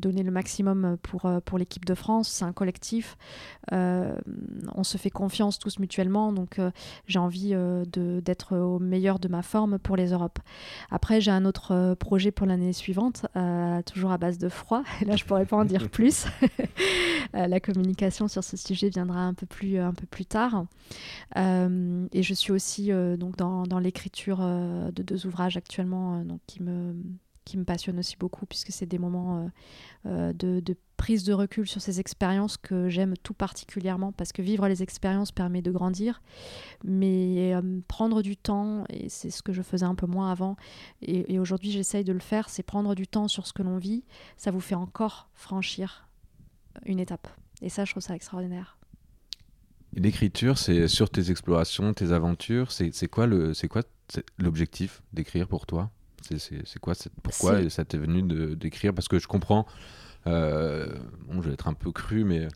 donner le maximum pour, euh, pour l'équipe de France. C'est un collectif. Euh, on se fait confiance tous mutuellement. Donc, j'ai envie d'être au meilleur de ma forme pour les Europes. Après, j'ai un autre projet pour l'année suivante, toujours à base de froid. Et là, je pourrais pas en dire plus. la communication sur ce sujet viendra un peu plus, un peu plus tard. et je suis aussi donc dans, dans l'écriture de deux ouvrages actuellement euh, donc qui me qui me passionne aussi beaucoup puisque c'est des moments euh, euh, de, prise de recul sur ces expériences que j'aime tout particulièrement parce que vivre les expériences permet de grandir mais prendre du temps et c'est ce que je faisais un peu moins avant et, aujourd'hui j'essaye de le faire c'est prendre du temps sur ce que l'on vit ça vous fait encore franchir une étape et ça je trouve ça extraordinaire L'écriture, c'est sur tes explorations, tes aventures. C'est quoi l'objectif d'écrire pour toi? C'est quoi Pourquoi ça t'est venu d'écrire? Parce que je comprends. Euh, bon, je vais être un peu cru, mais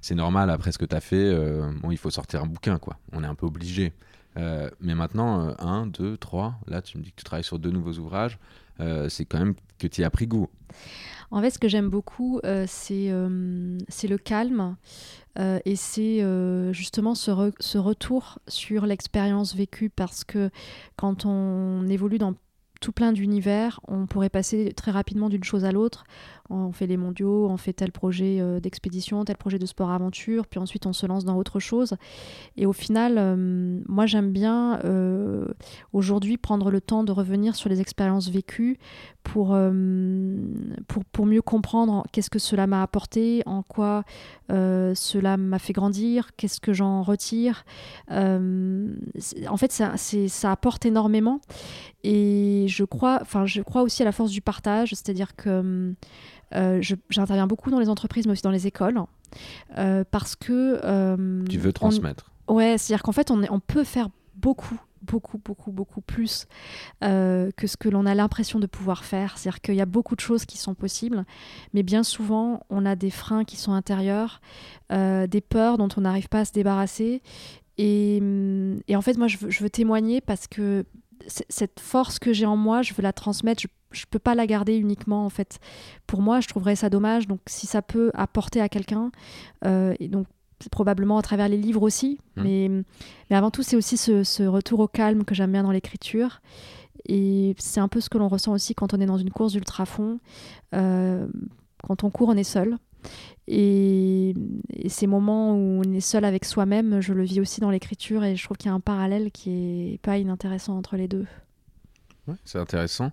c'est normal après ce que tu as fait. Euh, bon, il faut sortir un bouquin, quoi. On est un peu obligé. Euh, mais maintenant, un, deux, trois. Là, tu me dis que tu travailles sur deux nouveaux ouvrages. c'est quand même que tu y as pris goût. En fait, ce que j'aime beaucoup, c'est le calme. Euh, et c'est euh, justement ce, ce, retour sur l'expérience vécue parce que quand on évolue dans tout plein d'univers, on pourrait passer très rapidement d'une chose à l'autre on fait les mondiaux, on fait tel projet euh, d'expédition, tel projet de sport-aventure, puis ensuite on se lance dans autre chose. Et au final, euh, moi j'aime bien euh, aujourd'hui prendre le temps de revenir sur les expériences vécues pour, mieux comprendre qu'est-ce que cela m'a apporté, en quoi cela m'a fait grandir, qu'est-ce que j'en retire. en fait, ça, ça apporte énormément. Et je crois, je crois aussi à la force du partage, c'est-à-dire que j'interviens beaucoup dans les entreprises, mais aussi dans les écoles, euh, parce que... Euh, tu veux transmettre. Ouais, c'est-à-dire qu'en fait, on, on peut faire beaucoup beaucoup, beaucoup, beaucoup plus que ce que l'on a l'impression de pouvoir faire. C'est-à-dire qu'il y a beaucoup de choses qui sont possibles, mais bien souvent, on a des freins qui sont intérieurs, des peurs dont on n'arrive pas à se débarrasser. Et, et en fait, moi, je veux, je veux témoigner parce que cette force que j'ai en moi, je veux la transmettre. Je, je peux pas la garder uniquement en fait. Pour moi, je trouverais ça dommage. Donc, si ça peut apporter à quelqu'un, euh, et donc probablement à travers les livres aussi, mmh. mais, mais avant tout, c'est aussi ce, retour au calme que j'aime bien dans l'écriture. Et c'est un peu ce que l'on ressent aussi quand on est dans une course d'ultra fond. Euh, quand on court, on est seul. Et, ces moments où on est seul avec soi-même, je le vis aussi dans l'écriture et je trouve qu'il y a un parallèle qui est pas inintéressant entre les deux. Ouais, c'est intéressant.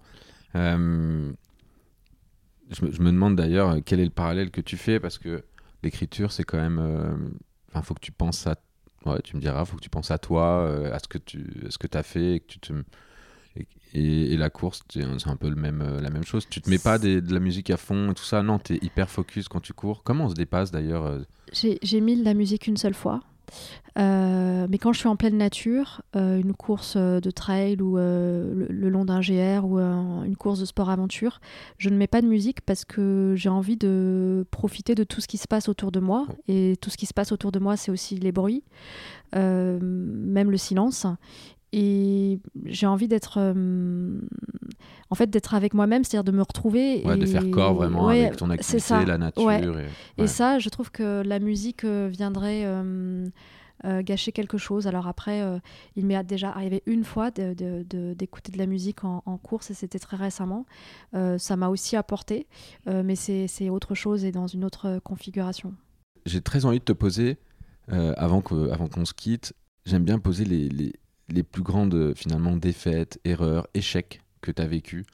Euh, je, me, demande d'ailleurs quel est le parallèle que tu fais parce que l'écriture, c'est quand même. Euh, enfin, faut que tu penses à. Ouais, tu me diras, faut que tu penses à toi, euh, à ce que tu ce que as fait et que tu te la course, c'est un peu le même, euh, la même chose. Tu te mets pas de la musique à fond et tout ça? Non, tu es hyper focus quand tu cours. Comment on se dépasse d'ailleurs euh? J'ai mis de la musique une seule fois. Euh, mais quand je suis en pleine nature, une course de trail ou le, long d'un GR ou une course de sport-aventure, je ne mets pas de musique parce que j'ai envie de profiter de tout ce qui se passe autour de moi. Et tout ce qui se passe autour de moi, c'est aussi les bruits, même le silence et j'ai envie d'être euh, en fait d'être avec moi-même c'est-à-dire de me retrouver ouais, et... de faire corps vraiment avec ton activité la nature et... ça je trouve que la musique euh, viendrait euh, gâcher quelque chose. Alors après, il m'est déjà arrivé une fois d'écouter de, la musique en, course et c'était très récemment. ça m'a aussi apporté, mais c'est autre chose et dans une autre configuration. J'ai très envie de te poser, avant qu'on avant qu'on se quitte, j'aime bien poser les, les, les, plus grandes finalement défaites, erreurs, échecs que tu as vécu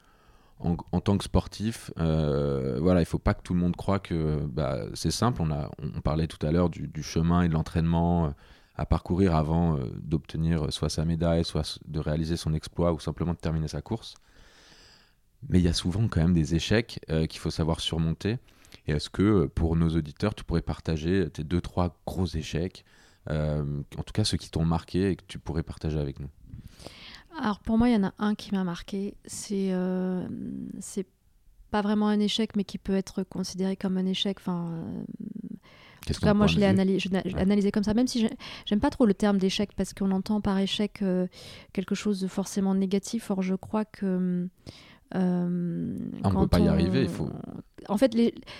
en, tant que sportif, euh, voilà, il faut pas que tout le monde croit que bah, c'est simple. On, a, parlait tout à l'heure du, chemin et de l'entraînement euh, à parcourir avant euh, d'obtenir soit sa médaille, soit de réaliser son exploit ou simplement de terminer sa course. Mais il y a souvent quand même des échecs qu'il faut savoir surmonter. Et est-ce que pour nos auditeurs, tu pourrais partager tes deux, trois gros échecs, en tout cas ceux qui t'ont marqué et que tu pourrais partager avec nous alors pour moi, il y en a un qui m'a marqué. C'est euh, c'est pas vraiment un échec, mais qui peut être considéré comme un échec. Enfin, euh, en tout cas, moi, je l'ai analysé, comme ça, même si j'aime pas trop le terme d'échec parce qu'on entend par échec euh, quelque chose de forcément négatif. Or, je crois que. Euh, on ne peut pas y arriver, il faut. En fait,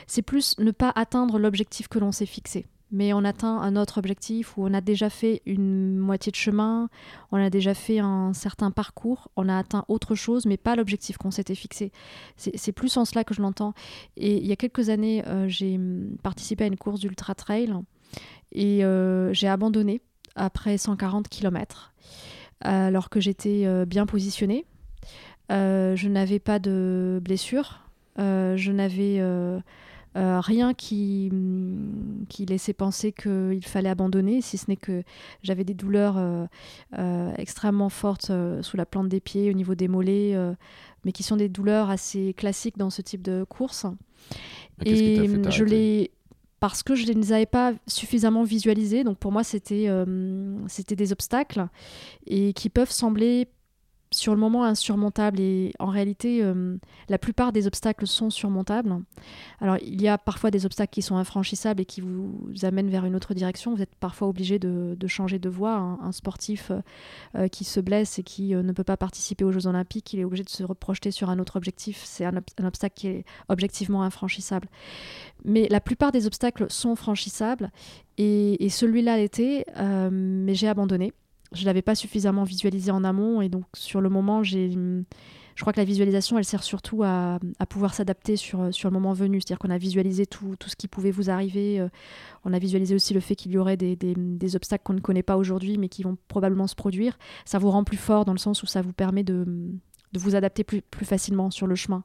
c'est plus ne pas atteindre l'objectif que l'on s'est fixé mais on atteint un autre objectif où on a déjà fait une moitié de chemin, on a déjà fait un certain parcours, on a atteint autre chose, mais pas l'objectif qu'on s'était fixé. C'est plus en cela que je l'entends. Et il y a quelques années, euh, j'ai participé à une course d'ultra trail et euh, j'ai abandonné après 140 km, alors que j'étais euh, bien positionnée. je n'avais pas de blessure, je n'avais euh, rien qui, mm, qui laissait penser qu'il fallait abandonner, si ce n'est que j'avais des douleurs euh, euh, extrêmement fortes sous la plante des pieds, au niveau des mollets, mais qui sont des douleurs assez classiques dans ce type de course. Et je les parce que je ne les avais pas suffisamment visualisés. Donc pour moi, c'était c'était des obstacles et qui peuvent sembler sur le moment insurmontable et en réalité euh, la plupart des obstacles sont surmontables. Alors il y a parfois des obstacles qui sont infranchissables et qui vous amènent vers une autre direction. Vous êtes parfois obligé de, changer de voie. Un, sportif euh, euh, qui se blesse et qui ne peut pas participer aux Jeux Olympiques, il est obligé de se reprojeter sur un autre objectif. C'est un, obstacle qui est objectivement infranchissable. Mais la plupart des obstacles sont franchissables et, et celui-là l'était, mais j'ai abandonné je l'avais pas suffisamment visualisé en amont et donc sur le moment je crois que la visualisation elle sert surtout à, pouvoir s'adapter sur, le moment venu. C'est à dire qu'on a visualisé tout, ce qui pouvait vous arriver euh, on a visualisé aussi le fait qu'il y aurait des, des, des obstacles qu'on ne connaît pas aujourd'hui mais qui vont probablement se produire. Ça vous rend plus fort dans le sens où ça vous permet de de vous adapter plus, plus facilement sur le chemin.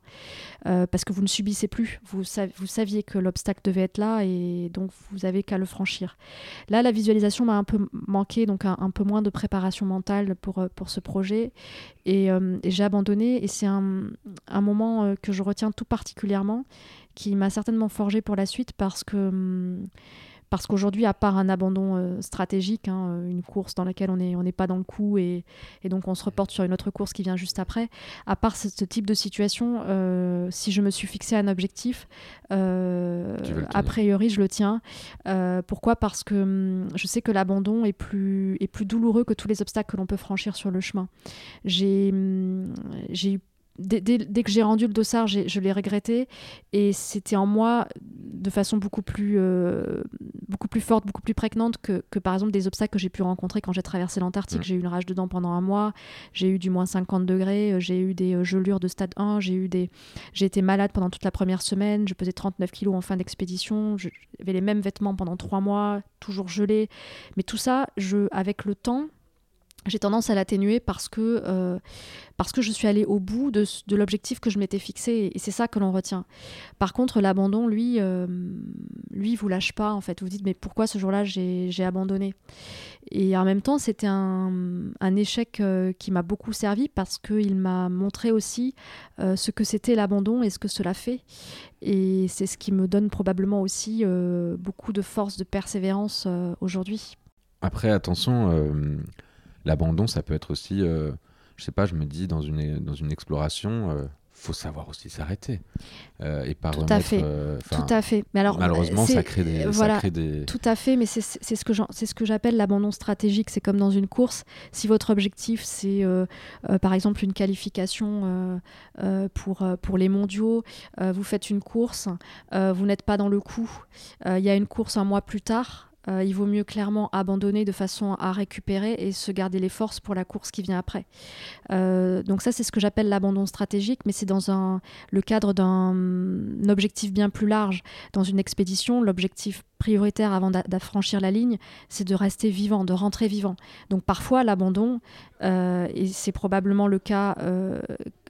Euh, parce que vous ne subissez plus. Vous, vous saviez que l'obstacle devait être là et donc vous avez qu'à le franchir. Là, la visualisation m'a un peu manqué, donc un, peu moins de préparation mentale pour, euh, pour ce projet. Euh, et, j'ai abandonné. Et c'est un, un, moment que je retiens tout particulièrement, qui m'a certainement forgé pour la suite parce que. Hum, parce qu'aujourd'hui, à part un abandon euh, stratégique, hein, euh, une course dans laquelle on n'est on pas dans le coup et, donc on se reporte sur une autre course qui vient juste après, à part ce, type de situation, euh, si je me suis fixé un objectif, a priori je le tiens. pourquoi? Parce que hum, je sais que l'abandon est plus, est plus douloureux que tous les obstacles que l'on peut franchir sur le chemin. J'ai hum, eu Dès, que j'ai rendu le dossard, je l'ai regretté. Et c'était en moi de façon beaucoup plus, euh, beaucoup plus forte, beaucoup plus prégnante que, que par exemple des obstacles que j'ai pu rencontrer quand j'ai traversé l'Antarctique. J'ai eu une rage dedans pendant un mois, j'ai eu du moins 50 degrés, euh, j'ai eu des euh, gelures de stade 1, j'ai eu des, j'ai été malade pendant toute la première semaine, je pesais 39 kilos en fin d'expédition, j'avais les mêmes vêtements pendant trois mois, toujours gelés. Mais tout ça, je, avec le temps, j'ai tendance à l'atténuer parce que euh, parce que je suis allée au bout de, l'objectif que je m'étais fixé et c'est ça que l'on retient. Par contre, l'abandon, lui, euh, lui, vous lâche pas en fait. Vous dites mais pourquoi ce jour-là j'ai abandonné? Et en même temps, c'était un, un, échec euh, qui m'a beaucoup servi parce qu'il m'a montré aussi ce que c'était l'abandon et ce que cela fait. Et c'est ce qui me donne probablement aussi beaucoup de force, de persévérance aujourd'hui. Après, attention l'abandon, ça peut être aussi, euh, je sais pas, je me dis dans une, dans une exploration, euh, faut savoir aussi s'arrêter euh, et pas tout à fait. tout à fait. Mais alors malheureusement ça crée des, voilà, ça crée des... tout à fait mais c'est ce que c'est ce que j'appelle l'abandon stratégique. C'est comme dans une course si votre objectif c'est par exemple une qualification pour pour les mondiaux vous faites une course vous n'êtes pas dans le coup il y a une course un mois plus tard euh, il vaut mieux clairement abandonner de façon à récupérer et se garder les forces pour la course qui vient après. Euh, donc ça, c'est ce que j'appelle l'abandon stratégique, mais c'est dans le cadre d'un objectif bien plus large. Dans une expédition, l'objectif prioritaire avant d'affranchir la ligne, c'est de rester vivant, de rentrer vivant. Donc parfois, l'abandon, euh, et c'est probablement le cas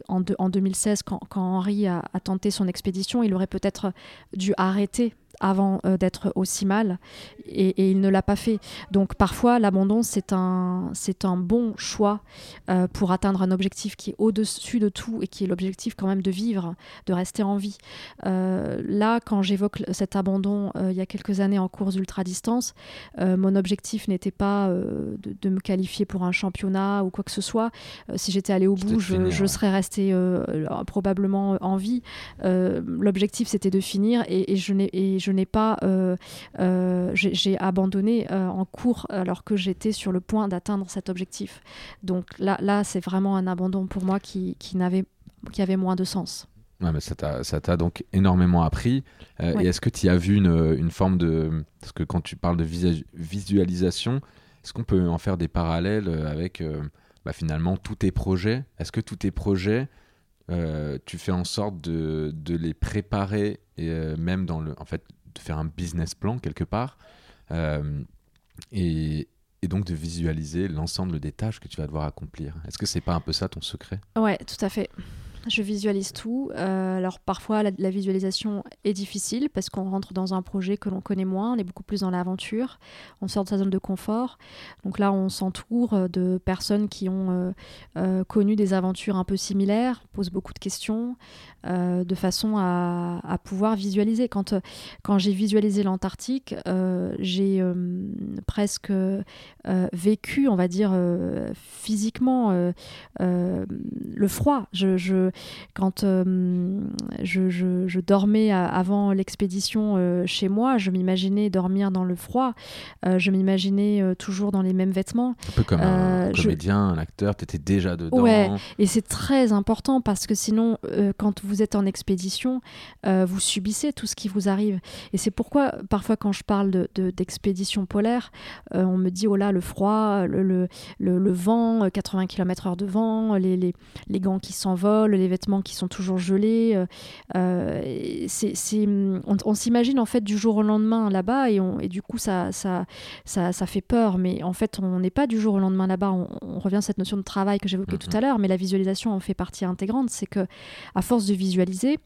en, en, 2016 quand, quand Henri a, a tenté son expédition, il aurait peut-être dû arrêter avant euh, d'être aussi mal et, il ne l'a pas fait. Donc parfois l'abandon c'est un, c'est un bon choix euh, pour atteindre un objectif qui est au-dessus de tout et qui est l'objectif quand même de vivre, de rester en vie. Euh, là quand j'évoque cet abandon il y a quelques années en course ultra-distance, mon objectif n'était pas de, me qualifier pour un championnat ou quoi que ce soit. si j'étais allé au bout, je, je, serais resté probablement en vie. l'objectif c'était de finir et, et je n'ai je n'ai pas, euh, euh, j'ai abandonné euh, en cours alors que j'étais sur le point d'atteindre cet objectif. Donc là, là c'est vraiment un abandon pour moi qui, qui, n'avait, qui avait moins de sens. Ouais, mais ça t'a donc énormément appris. Et est-ce que tu as vu une, une, forme de... Parce que quand tu parles de visualisation, est-ce qu'on peut en faire des parallèles avec bah, finalement tous tes projets? Est-ce que tous tes projets, tu fais en sorte de, de les préparer et même dans le... En fait, de faire un business plan quelque part euh, et, et, donc de visualiser l'ensemble des tâches que tu vas devoir accomplir. Est-ce que c'est pas un peu ça ton secret? Ouais, tout à fait. Je visualise tout. Euh, alors parfois la, visualisation est difficile parce qu'on rentre dans un projet que l'on connaît moins, on est beaucoup plus dans l'aventure, on sort de sa zone de confort. Donc là on s'entoure de personnes qui ont euh, connu des aventures un peu similaires, posent beaucoup de questions, euh, de façon à, pouvoir visualiser. Quand, quand j'ai visualisé l'Antarctique, euh, j'ai euh, presque vécu, on va dire, physiquement le froid. Je quand je, je, dormais avant l'expédition chez moi, je m'imaginais dormir dans le froid. je m'imaginais toujours dans les mêmes vêtements. Un peu comme un comédien, un acteur, tu étais déjà dedans. Ouais, et c'est très important parce que sinon, quand vous êtes en expédition, euh, vous subissez tout ce qui vous arrive. Et c'est pourquoi, parfois, quand je parle d'expédition de, polaire, euh, on me dit, oh là, le froid, le, le, le, vent, 80 km/h de vent, les, les, les gants qui s'envolent, les vêtements qui sont toujours gelés. Euh, c'est, on, on s'imagine, en fait, du jour au lendemain là-bas, et, on, et du coup, ça, ça, ça, ça, fait peur. Mais en fait, on n'est pas du jour au lendemain là-bas. On, revient à cette notion de travail que j'évoquais tout mhm. à l'heure, mais la visualisation en fait partie intégrante. C'est que, à force de visualiser,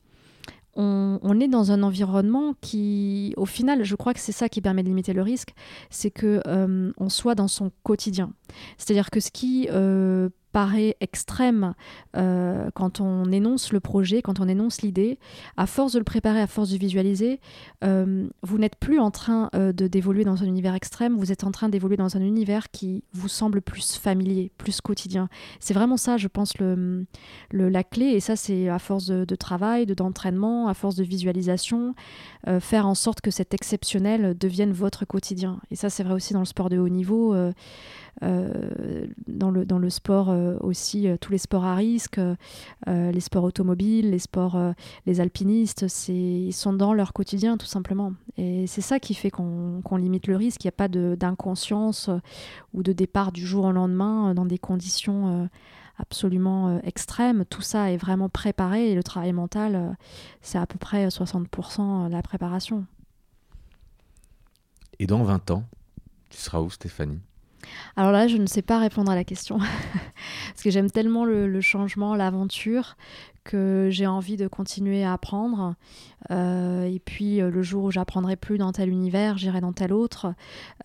on, est dans un environnement qui, au final, je crois que c'est ça qui permet de limiter le risque, c'est que euh, on soit dans son quotidien. C'est-à-dire que ce qui euh, paraît extrême euh, quand on énonce le projet, quand on énonce l'idée, à force de le préparer, à force de visualiser, euh, vous n'êtes plus en train euh, de d'évoluer dans un univers extrême, vous êtes en train d'évoluer dans un univers qui vous semble plus familier, plus quotidien. C'est vraiment ça, je pense, le, la clé, et ça c'est à force de, travail, d'entraînement, à force de visualisation, faire en sorte que cet exceptionnel devienne votre quotidien. Et ça c'est vrai aussi dans le sport de haut niveau. Euh, dans, le, dans le sport euh, aussi, euh, tous les sports à risque, les sports automobiles, les sports, les alpinistes, ils sont dans leur quotidien tout simplement. Et c'est ça qui fait qu'on limite le risque. Il n'y a pas d'inconscience ou de départ du jour au lendemain dans des conditions absolument extrêmes. Tout ça est vraiment préparé et le travail mental, c'est à peu près 60% la préparation. Et dans 20 ans, tu seras où Stéphanie? Alors là, je ne sais pas répondre à la question. Parce que j'aime tellement le, changement, l'aventure, que j'ai envie de continuer à apprendre. Euh, et puis euh, le jour où j'apprendrai plus dans tel univers, j'irai dans tel autre.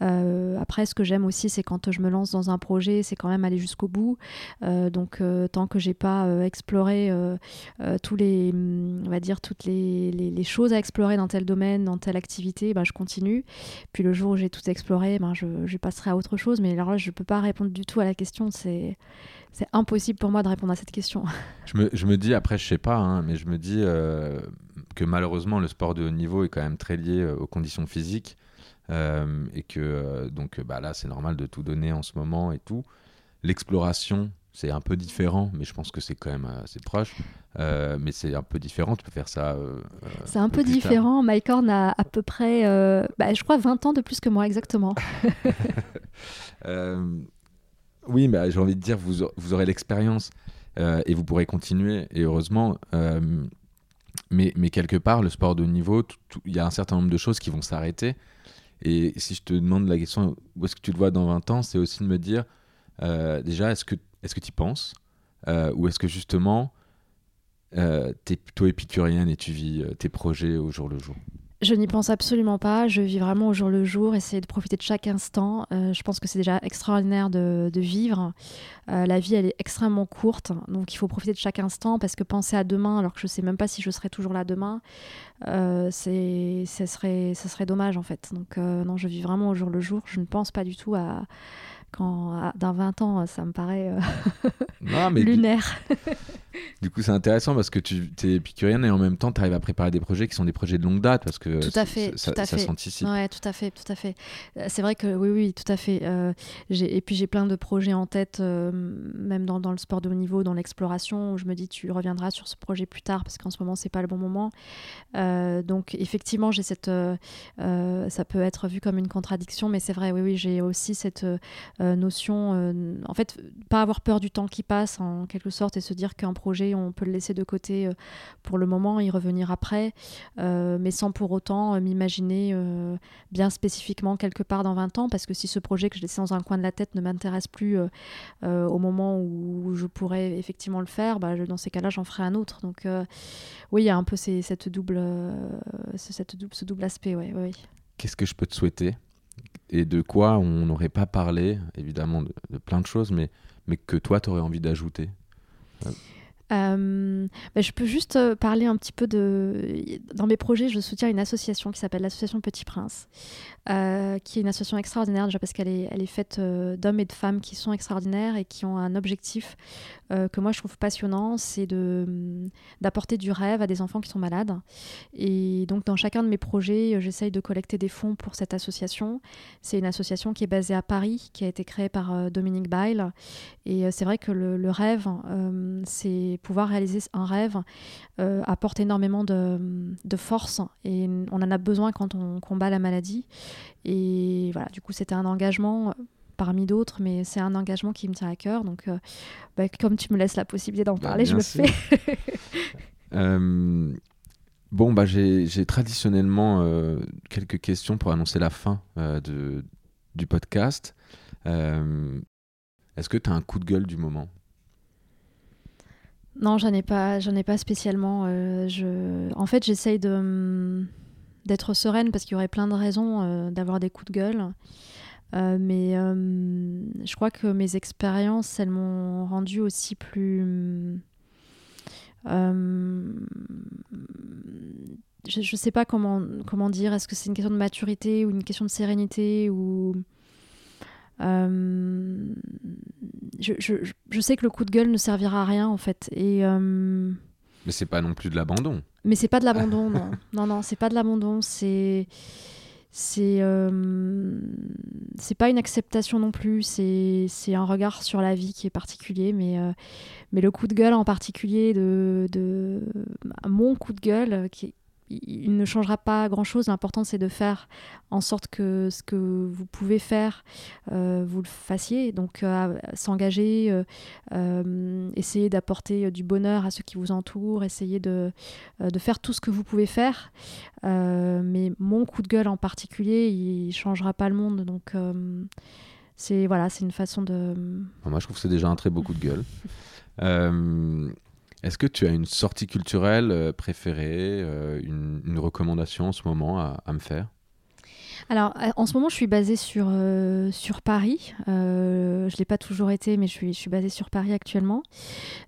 Euh, après, ce que j'aime aussi, c'est quand je me lance dans un projet, c'est quand même aller jusqu'au bout. donc tant que j'ai pas exploré tous les, on va dire toutes les, les, choses à explorer dans tel domaine, dans telle activité, ben, je continue. Puis le jour où j'ai tout exploré, ben, je, je passerai à autre chose. Mais alors là, je peux pas répondre du tout à la question. C'est c'est impossible pour moi de répondre à cette question. Je me, je me dis, après, je sais pas, hein, mais je me dis euh, que malheureusement, le sport de haut niveau est quand même très lié euh, aux conditions physiques. Euh, et que donc bah là, c'est normal de tout donner en ce moment et tout. L'exploration c'est un peu différent, mais je pense que c'est quand même assez proche. Euh, mais c'est un peu différent, tu peux faire ça. Euh, c'est un peu différent. Mike Horn a à peu près, bah, je crois, 20 ans de plus que moi, exactement. oui, mais j'ai envie de dire, vous, aurez l'expérience et vous pourrez continuer, et heureusement. mais, mais quelque part, le sport de niveau, il y a un certain nombre de choses qui vont s'arrêter. Et si je te demande la question, où est-ce que tu le vois dans 20 ans, c'est aussi de me dire, déjà, est-ce que tu y penses euh, Ou est-ce que justement, euh, tu es plutôt épicurienne et tu vis euh, tes projets au jour le jour? Je n'y pense absolument pas. Je vis vraiment au jour le jour, essayer de profiter de chaque instant. je pense que c'est déjà extraordinaire de, vivre. la vie, elle est extrêmement courte, donc il faut profiter de chaque instant parce que penser à demain, alors que je ne sais même pas si je serai toujours là demain, c'est, ça serait, ça serait dommage en fait. Donc non, je vis vraiment au jour le jour. Je ne pense pas du tout à quand dans 20 ans, ça me paraît euh, lunaire. Du, coup, c'est intéressant parce que tu es épicurienne et en même temps, tu arrives à préparer des projets qui sont des projets de longue date parce que tout à fait, ça, fait. s'anticipe. Ouais, tout à fait, tout à fait. Euh, c'est vrai que oui, oui, tout à fait. Euh, et puis j'ai plein de projets en tête, même dans, dans, le sport de haut niveau, dans l'exploration, où je me dis tu reviendras sur ce projet plus tard parce qu'en ce moment, c'est pas le bon moment. donc effectivement, j'ai cette, ça peut être vu comme une contradiction, mais c'est vrai, oui, oui, j'ai aussi cette euh, notion, euh, en fait, pas avoir peur du temps qui passe en quelque sorte et se dire qu'un projet, on peut le laisser de côté euh, pour le moment, y revenir après, mais sans pour autant m'imaginer bien spécifiquement quelque part dans 20 ans, parce que si ce projet que je laissais dans un coin de la tête ne m'intéresse plus au moment où je pourrais effectivement le faire, bah, dans ces cas-là, j'en ferai un autre. Donc oui, il y a un peu cette double, ce double aspect. Qu'est-ce que je peux te souhaiter? Et de quoi on n'aurait pas parlé, évidemment de, plein de choses, mais, mais que toi, tu aurais envie d'ajouter? Euh, bah, je peux juste euh, parler un petit peu de. Dans mes projets, je soutiens une association qui s'appelle l'Association Petit Prince, euh, qui est une association extraordinaire déjà parce qu'elle est, elle est faite d'hommes et de femmes qui sont extraordinaires et qui ont un objectif que moi je trouve passionnant c'est de, d'apporter du rêve à des enfants qui sont malades. Et donc, dans chacun de mes projets, j'essaye de collecter des fonds pour cette association. C'est une association qui est basée à Paris, qui a été créée par Dominique Bail. Et c'est vrai que le, le rêve, c'est pouvoir réaliser un rêve euh, apporte énormément de, force et on en a besoin quand on combat la maladie. Et voilà, du coup, c'était un engagement euh, parmi d'autres, mais c'est un engagement qui me tient à cœur. Donc, euh, bah, comme tu me laisses la possibilité d'en bah, parler, je le fais. bon, bah, j'ai traditionnellement quelques questions pour annoncer la fin de, du podcast. Est-ce que tu as un coup de gueule du moment? Non, j'en ai pas, j'en ai pas spécialement. Euh, je... En fait, j'essaye de hum, d'être sereine parce qu'il y aurait plein de raisons euh, d'avoir des coups de gueule. Euh, mais hum, je crois que mes expériences, elles m'ont rendu aussi plus. Hum, je, ne sais pas comment, comment dire. Est-ce que c'est une question de maturité ou une question de sérénité ou euh, je, je, je, sais que le coup de gueule ne servira à rien en fait. Et, euh, Mais c'est pas non plus de l'abandon. Mais c'est pas de l'abandon, non. Non, non, c'est pas de l'abandon. C'est c'est euh, c'est pas une acceptation non plus c'est un regard sur la vie qui est particulier mais mais le coup de gueule en particulier de, de mon coup de gueule qui, il ne changera pas grand-chose. L'important, c'est de faire en sorte que ce que vous pouvez faire, euh, vous le fassiez. Donc, euh, s'engager, euh, essayer d'apporter du bonheur à ceux qui vous entourent, essayer de, de faire tout ce que vous pouvez faire. mais mon coup de gueule en particulier, il changera pas le monde. Donc, c'est voilà, c'est une façon de. Moi, je trouve que c'est déjà un très beau coup de gueule. Est-ce que tu as une sortie culturelle euh, préférée, euh, une, recommandation en ce moment à me faire? Alors, euh, en ce moment, je suis basée sur, euh, sur Paris. Euh, je ne l'ai pas toujours été, mais je suis, je basée sur Paris actuellement.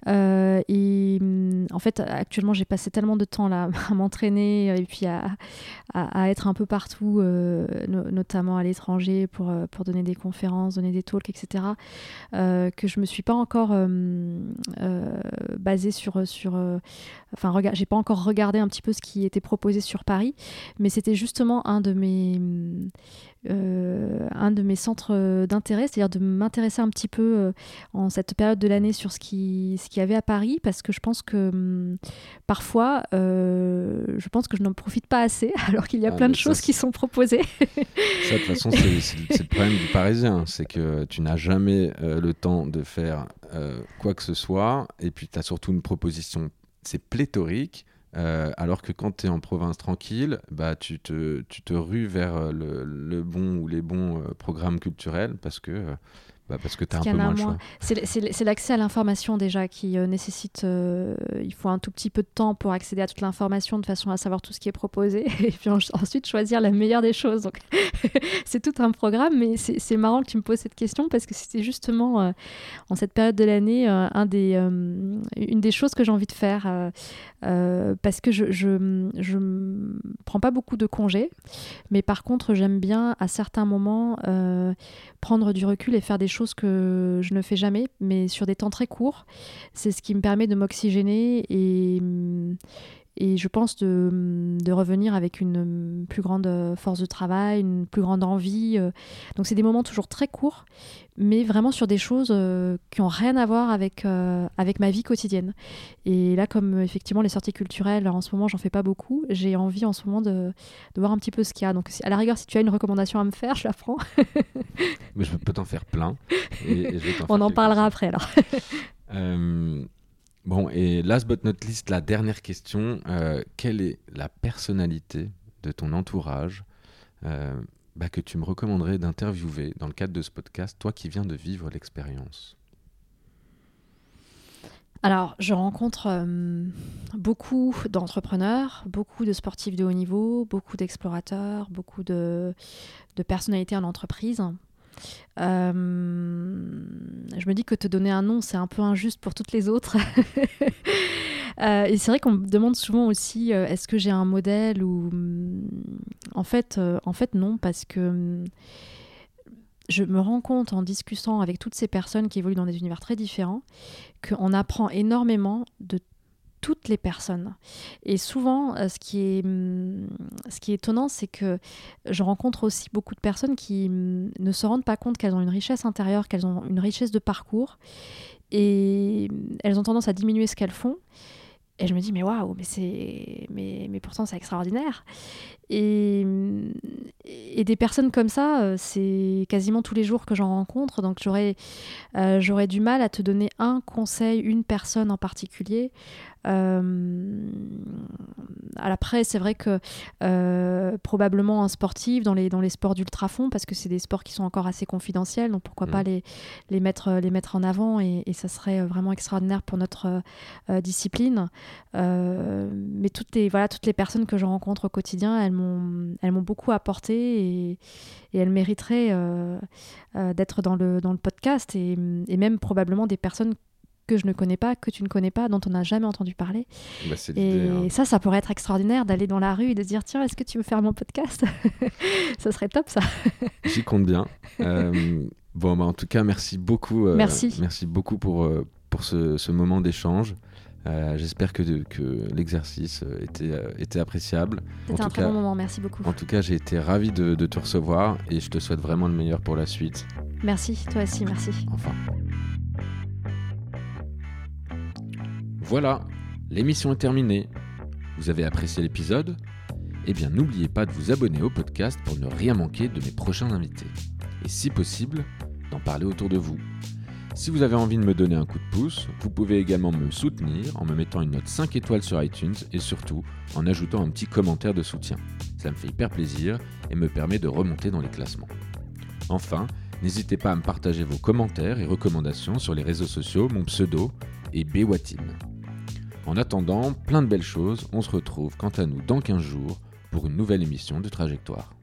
et mm, en fait, actuellement, j'ai passé tellement de temps là à m'entraîner et puis à, à, être un peu partout, notamment à l'étranger, pour, donner des conférences, donner des talks, etc., que je ne me suis pas encore basée sur... sur enfin, j'ai pas encore regardé un petit peu ce qui était proposé sur Paris, mais c'était justement un de mes euh, un de mes centres d'intérêt, c'est-à-dire de m'intéresser un petit peu euh, en cette période de l'année sur ce qui ce qu'il y avait à Paris, parce que je pense que hum, parfois, euh, je pense que je n'en profite pas assez, alors qu'il y a Ah, plein de ça, choses qui sont proposées. Ça, de toute façon, c'est le problème du Parisien. C'est que tu n'as jamais euh, le temps de faire euh, quoi que ce soit. Et puis, tu as surtout une proposition, c'est pléthorique. Euh, alors que quand tu es en province tranquille, bah, tu, te, tu te rues vers euh, le, bon ou les bons euh, programmes culturels parce que, bah, parce que tu as un peu moins. C'est l'accès à l'information déjà qui euh, nécessite. euh, il faut un tout petit peu de temps pour accéder à toute l'information de façon à savoir tout ce qui est proposé et puis en- ensuite choisir la meilleure des choses. Donc c'est tout un programme, mais c'est marrant que tu me poses cette question parce que c'était justement euh, en cette période de l'année un des, une des choses que j'ai envie de faire parce que je, je, je prends pas beaucoup de congés, mais par contre j'aime bien à certains moments prendre du recul et faire des choses que je ne fais jamais, mais sur des temps très courts. C'est ce qui me permet de m'oxygéner et, et je pense de, de revenir avec une plus grande force de travail, une plus grande envie. euh. Donc c'est des moments toujours très courts, mais vraiment sur des choses euh, qui n'ont rien à voir avec, euh, avec ma vie quotidienne. Et là, comme euh, effectivement les sorties culturelles, en ce moment, j'en fais pas beaucoup, j'ai envie en ce moment de, de voir un petit peu ce qu'il y a. Donc à la rigueur, si tu as une recommandation à me faire, je la prends. Mais je peux t'en faire plein. et- et je vais t'en On en parlera après alors. Euh, bon, et last but not least, la dernière question. euh, quelle est la personnalité de ton entourage euh, bah, que tu me recommanderais d'interviewer dans le cadre de ce podcast, toi qui viens de vivre l'expérience? Alors, je rencontre euh, beaucoup d'entrepreneurs, beaucoup de sportifs de haut niveau, beaucoup d'explorateurs, beaucoup de, de personnalités en entreprise. Euh, je me dis que te donner un nom, c'est un peu injuste pour toutes les autres. Euh, et c'est vrai qu'on me demande souvent aussi, euh, est-ce que j'ai un modèle ou hum, en fait, en fait non, parce que hum, je me rends compte en discutant avec toutes ces personnes qui évoluent dans des univers très différents qu'on apprend énormément de toutes les personnes. Et souvent, euh, ce qui est, hum, ce qui est étonnant, c'est que je rencontre aussi beaucoup de personnes qui hum, ne se rendent pas compte qu'elles ont une richesse intérieure, qu'elles ont une richesse de parcours, et hum, elles ont tendance à diminuer ce qu'elles font. Et je me dis, mais waouh, mais, mais, pourtant c'est extraordinaire. Et, des personnes comme ça, euh, c'est quasiment tous les jours que j'en rencontre. Donc euh, j'aurais du mal à te donner un conseil, une personne en particulier. Euh, après, c'est vrai que euh, probablement un sportif dans les, dans les sports d'ultrafond, parce que c'est des sports qui sont encore assez confidentiels, donc pourquoi pas les, les, mettre, les mettre en avant et, et ça serait vraiment extraordinaire pour notre euh, discipline. Euh, mais toutes les, voilà, toutes les personnes que je rencontre au quotidien, elles m'ont, elles m'ont beaucoup apporté et, et elles mériteraient euh, euh, d'être dans le, dans le podcast et, et même probablement des personnes que je ne connais pas, que tu ne connais pas, dont on n'a jamais entendu parler. Bah. Et hein. ça, ça pourrait être extraordinaire d'aller dans la rue et de se dire tiens, est-ce que tu veux faire mon podcast Ça serait top, ça. J'y compte bien. Euh, bon, bah, en tout cas, merci beaucoup. euh, Merci. Merci beaucoup pour, euh, pour ce, ce moment d'échange. Euh, J'espère que, que l'exercice était, était appréciable. C'était un très cas- bon moment. Merci beaucoup. En tout cas, j'ai été ravi de, de te recevoir et je te souhaite vraiment le meilleur pour la suite. Merci, toi aussi, merci. Enfin. Voilà, l'émission est terminée. Vous avez apprécié l'épisode? Eh bien, n'oubliez pas de vous abonner au podcast pour ne rien manquer de mes prochains invités. Et si possible, d'en parler autour de vous. Si vous avez envie de me donner un coup de pouce, vous pouvez également me soutenir en me mettant une note 5 étoiles sur iTunes et surtout en ajoutant un petit commentaire de soutien. Ça me fait hyper plaisir et me permet de remonter dans les classements. Enfin, n'hésitez pas à me partager vos commentaires et recommandations sur les réseaux sociaux, mon pseudo est Bewatine. En attendant, plein de belles choses, on se retrouve quant à nous dans 15 jours pour une nouvelle émission de Trajectoire.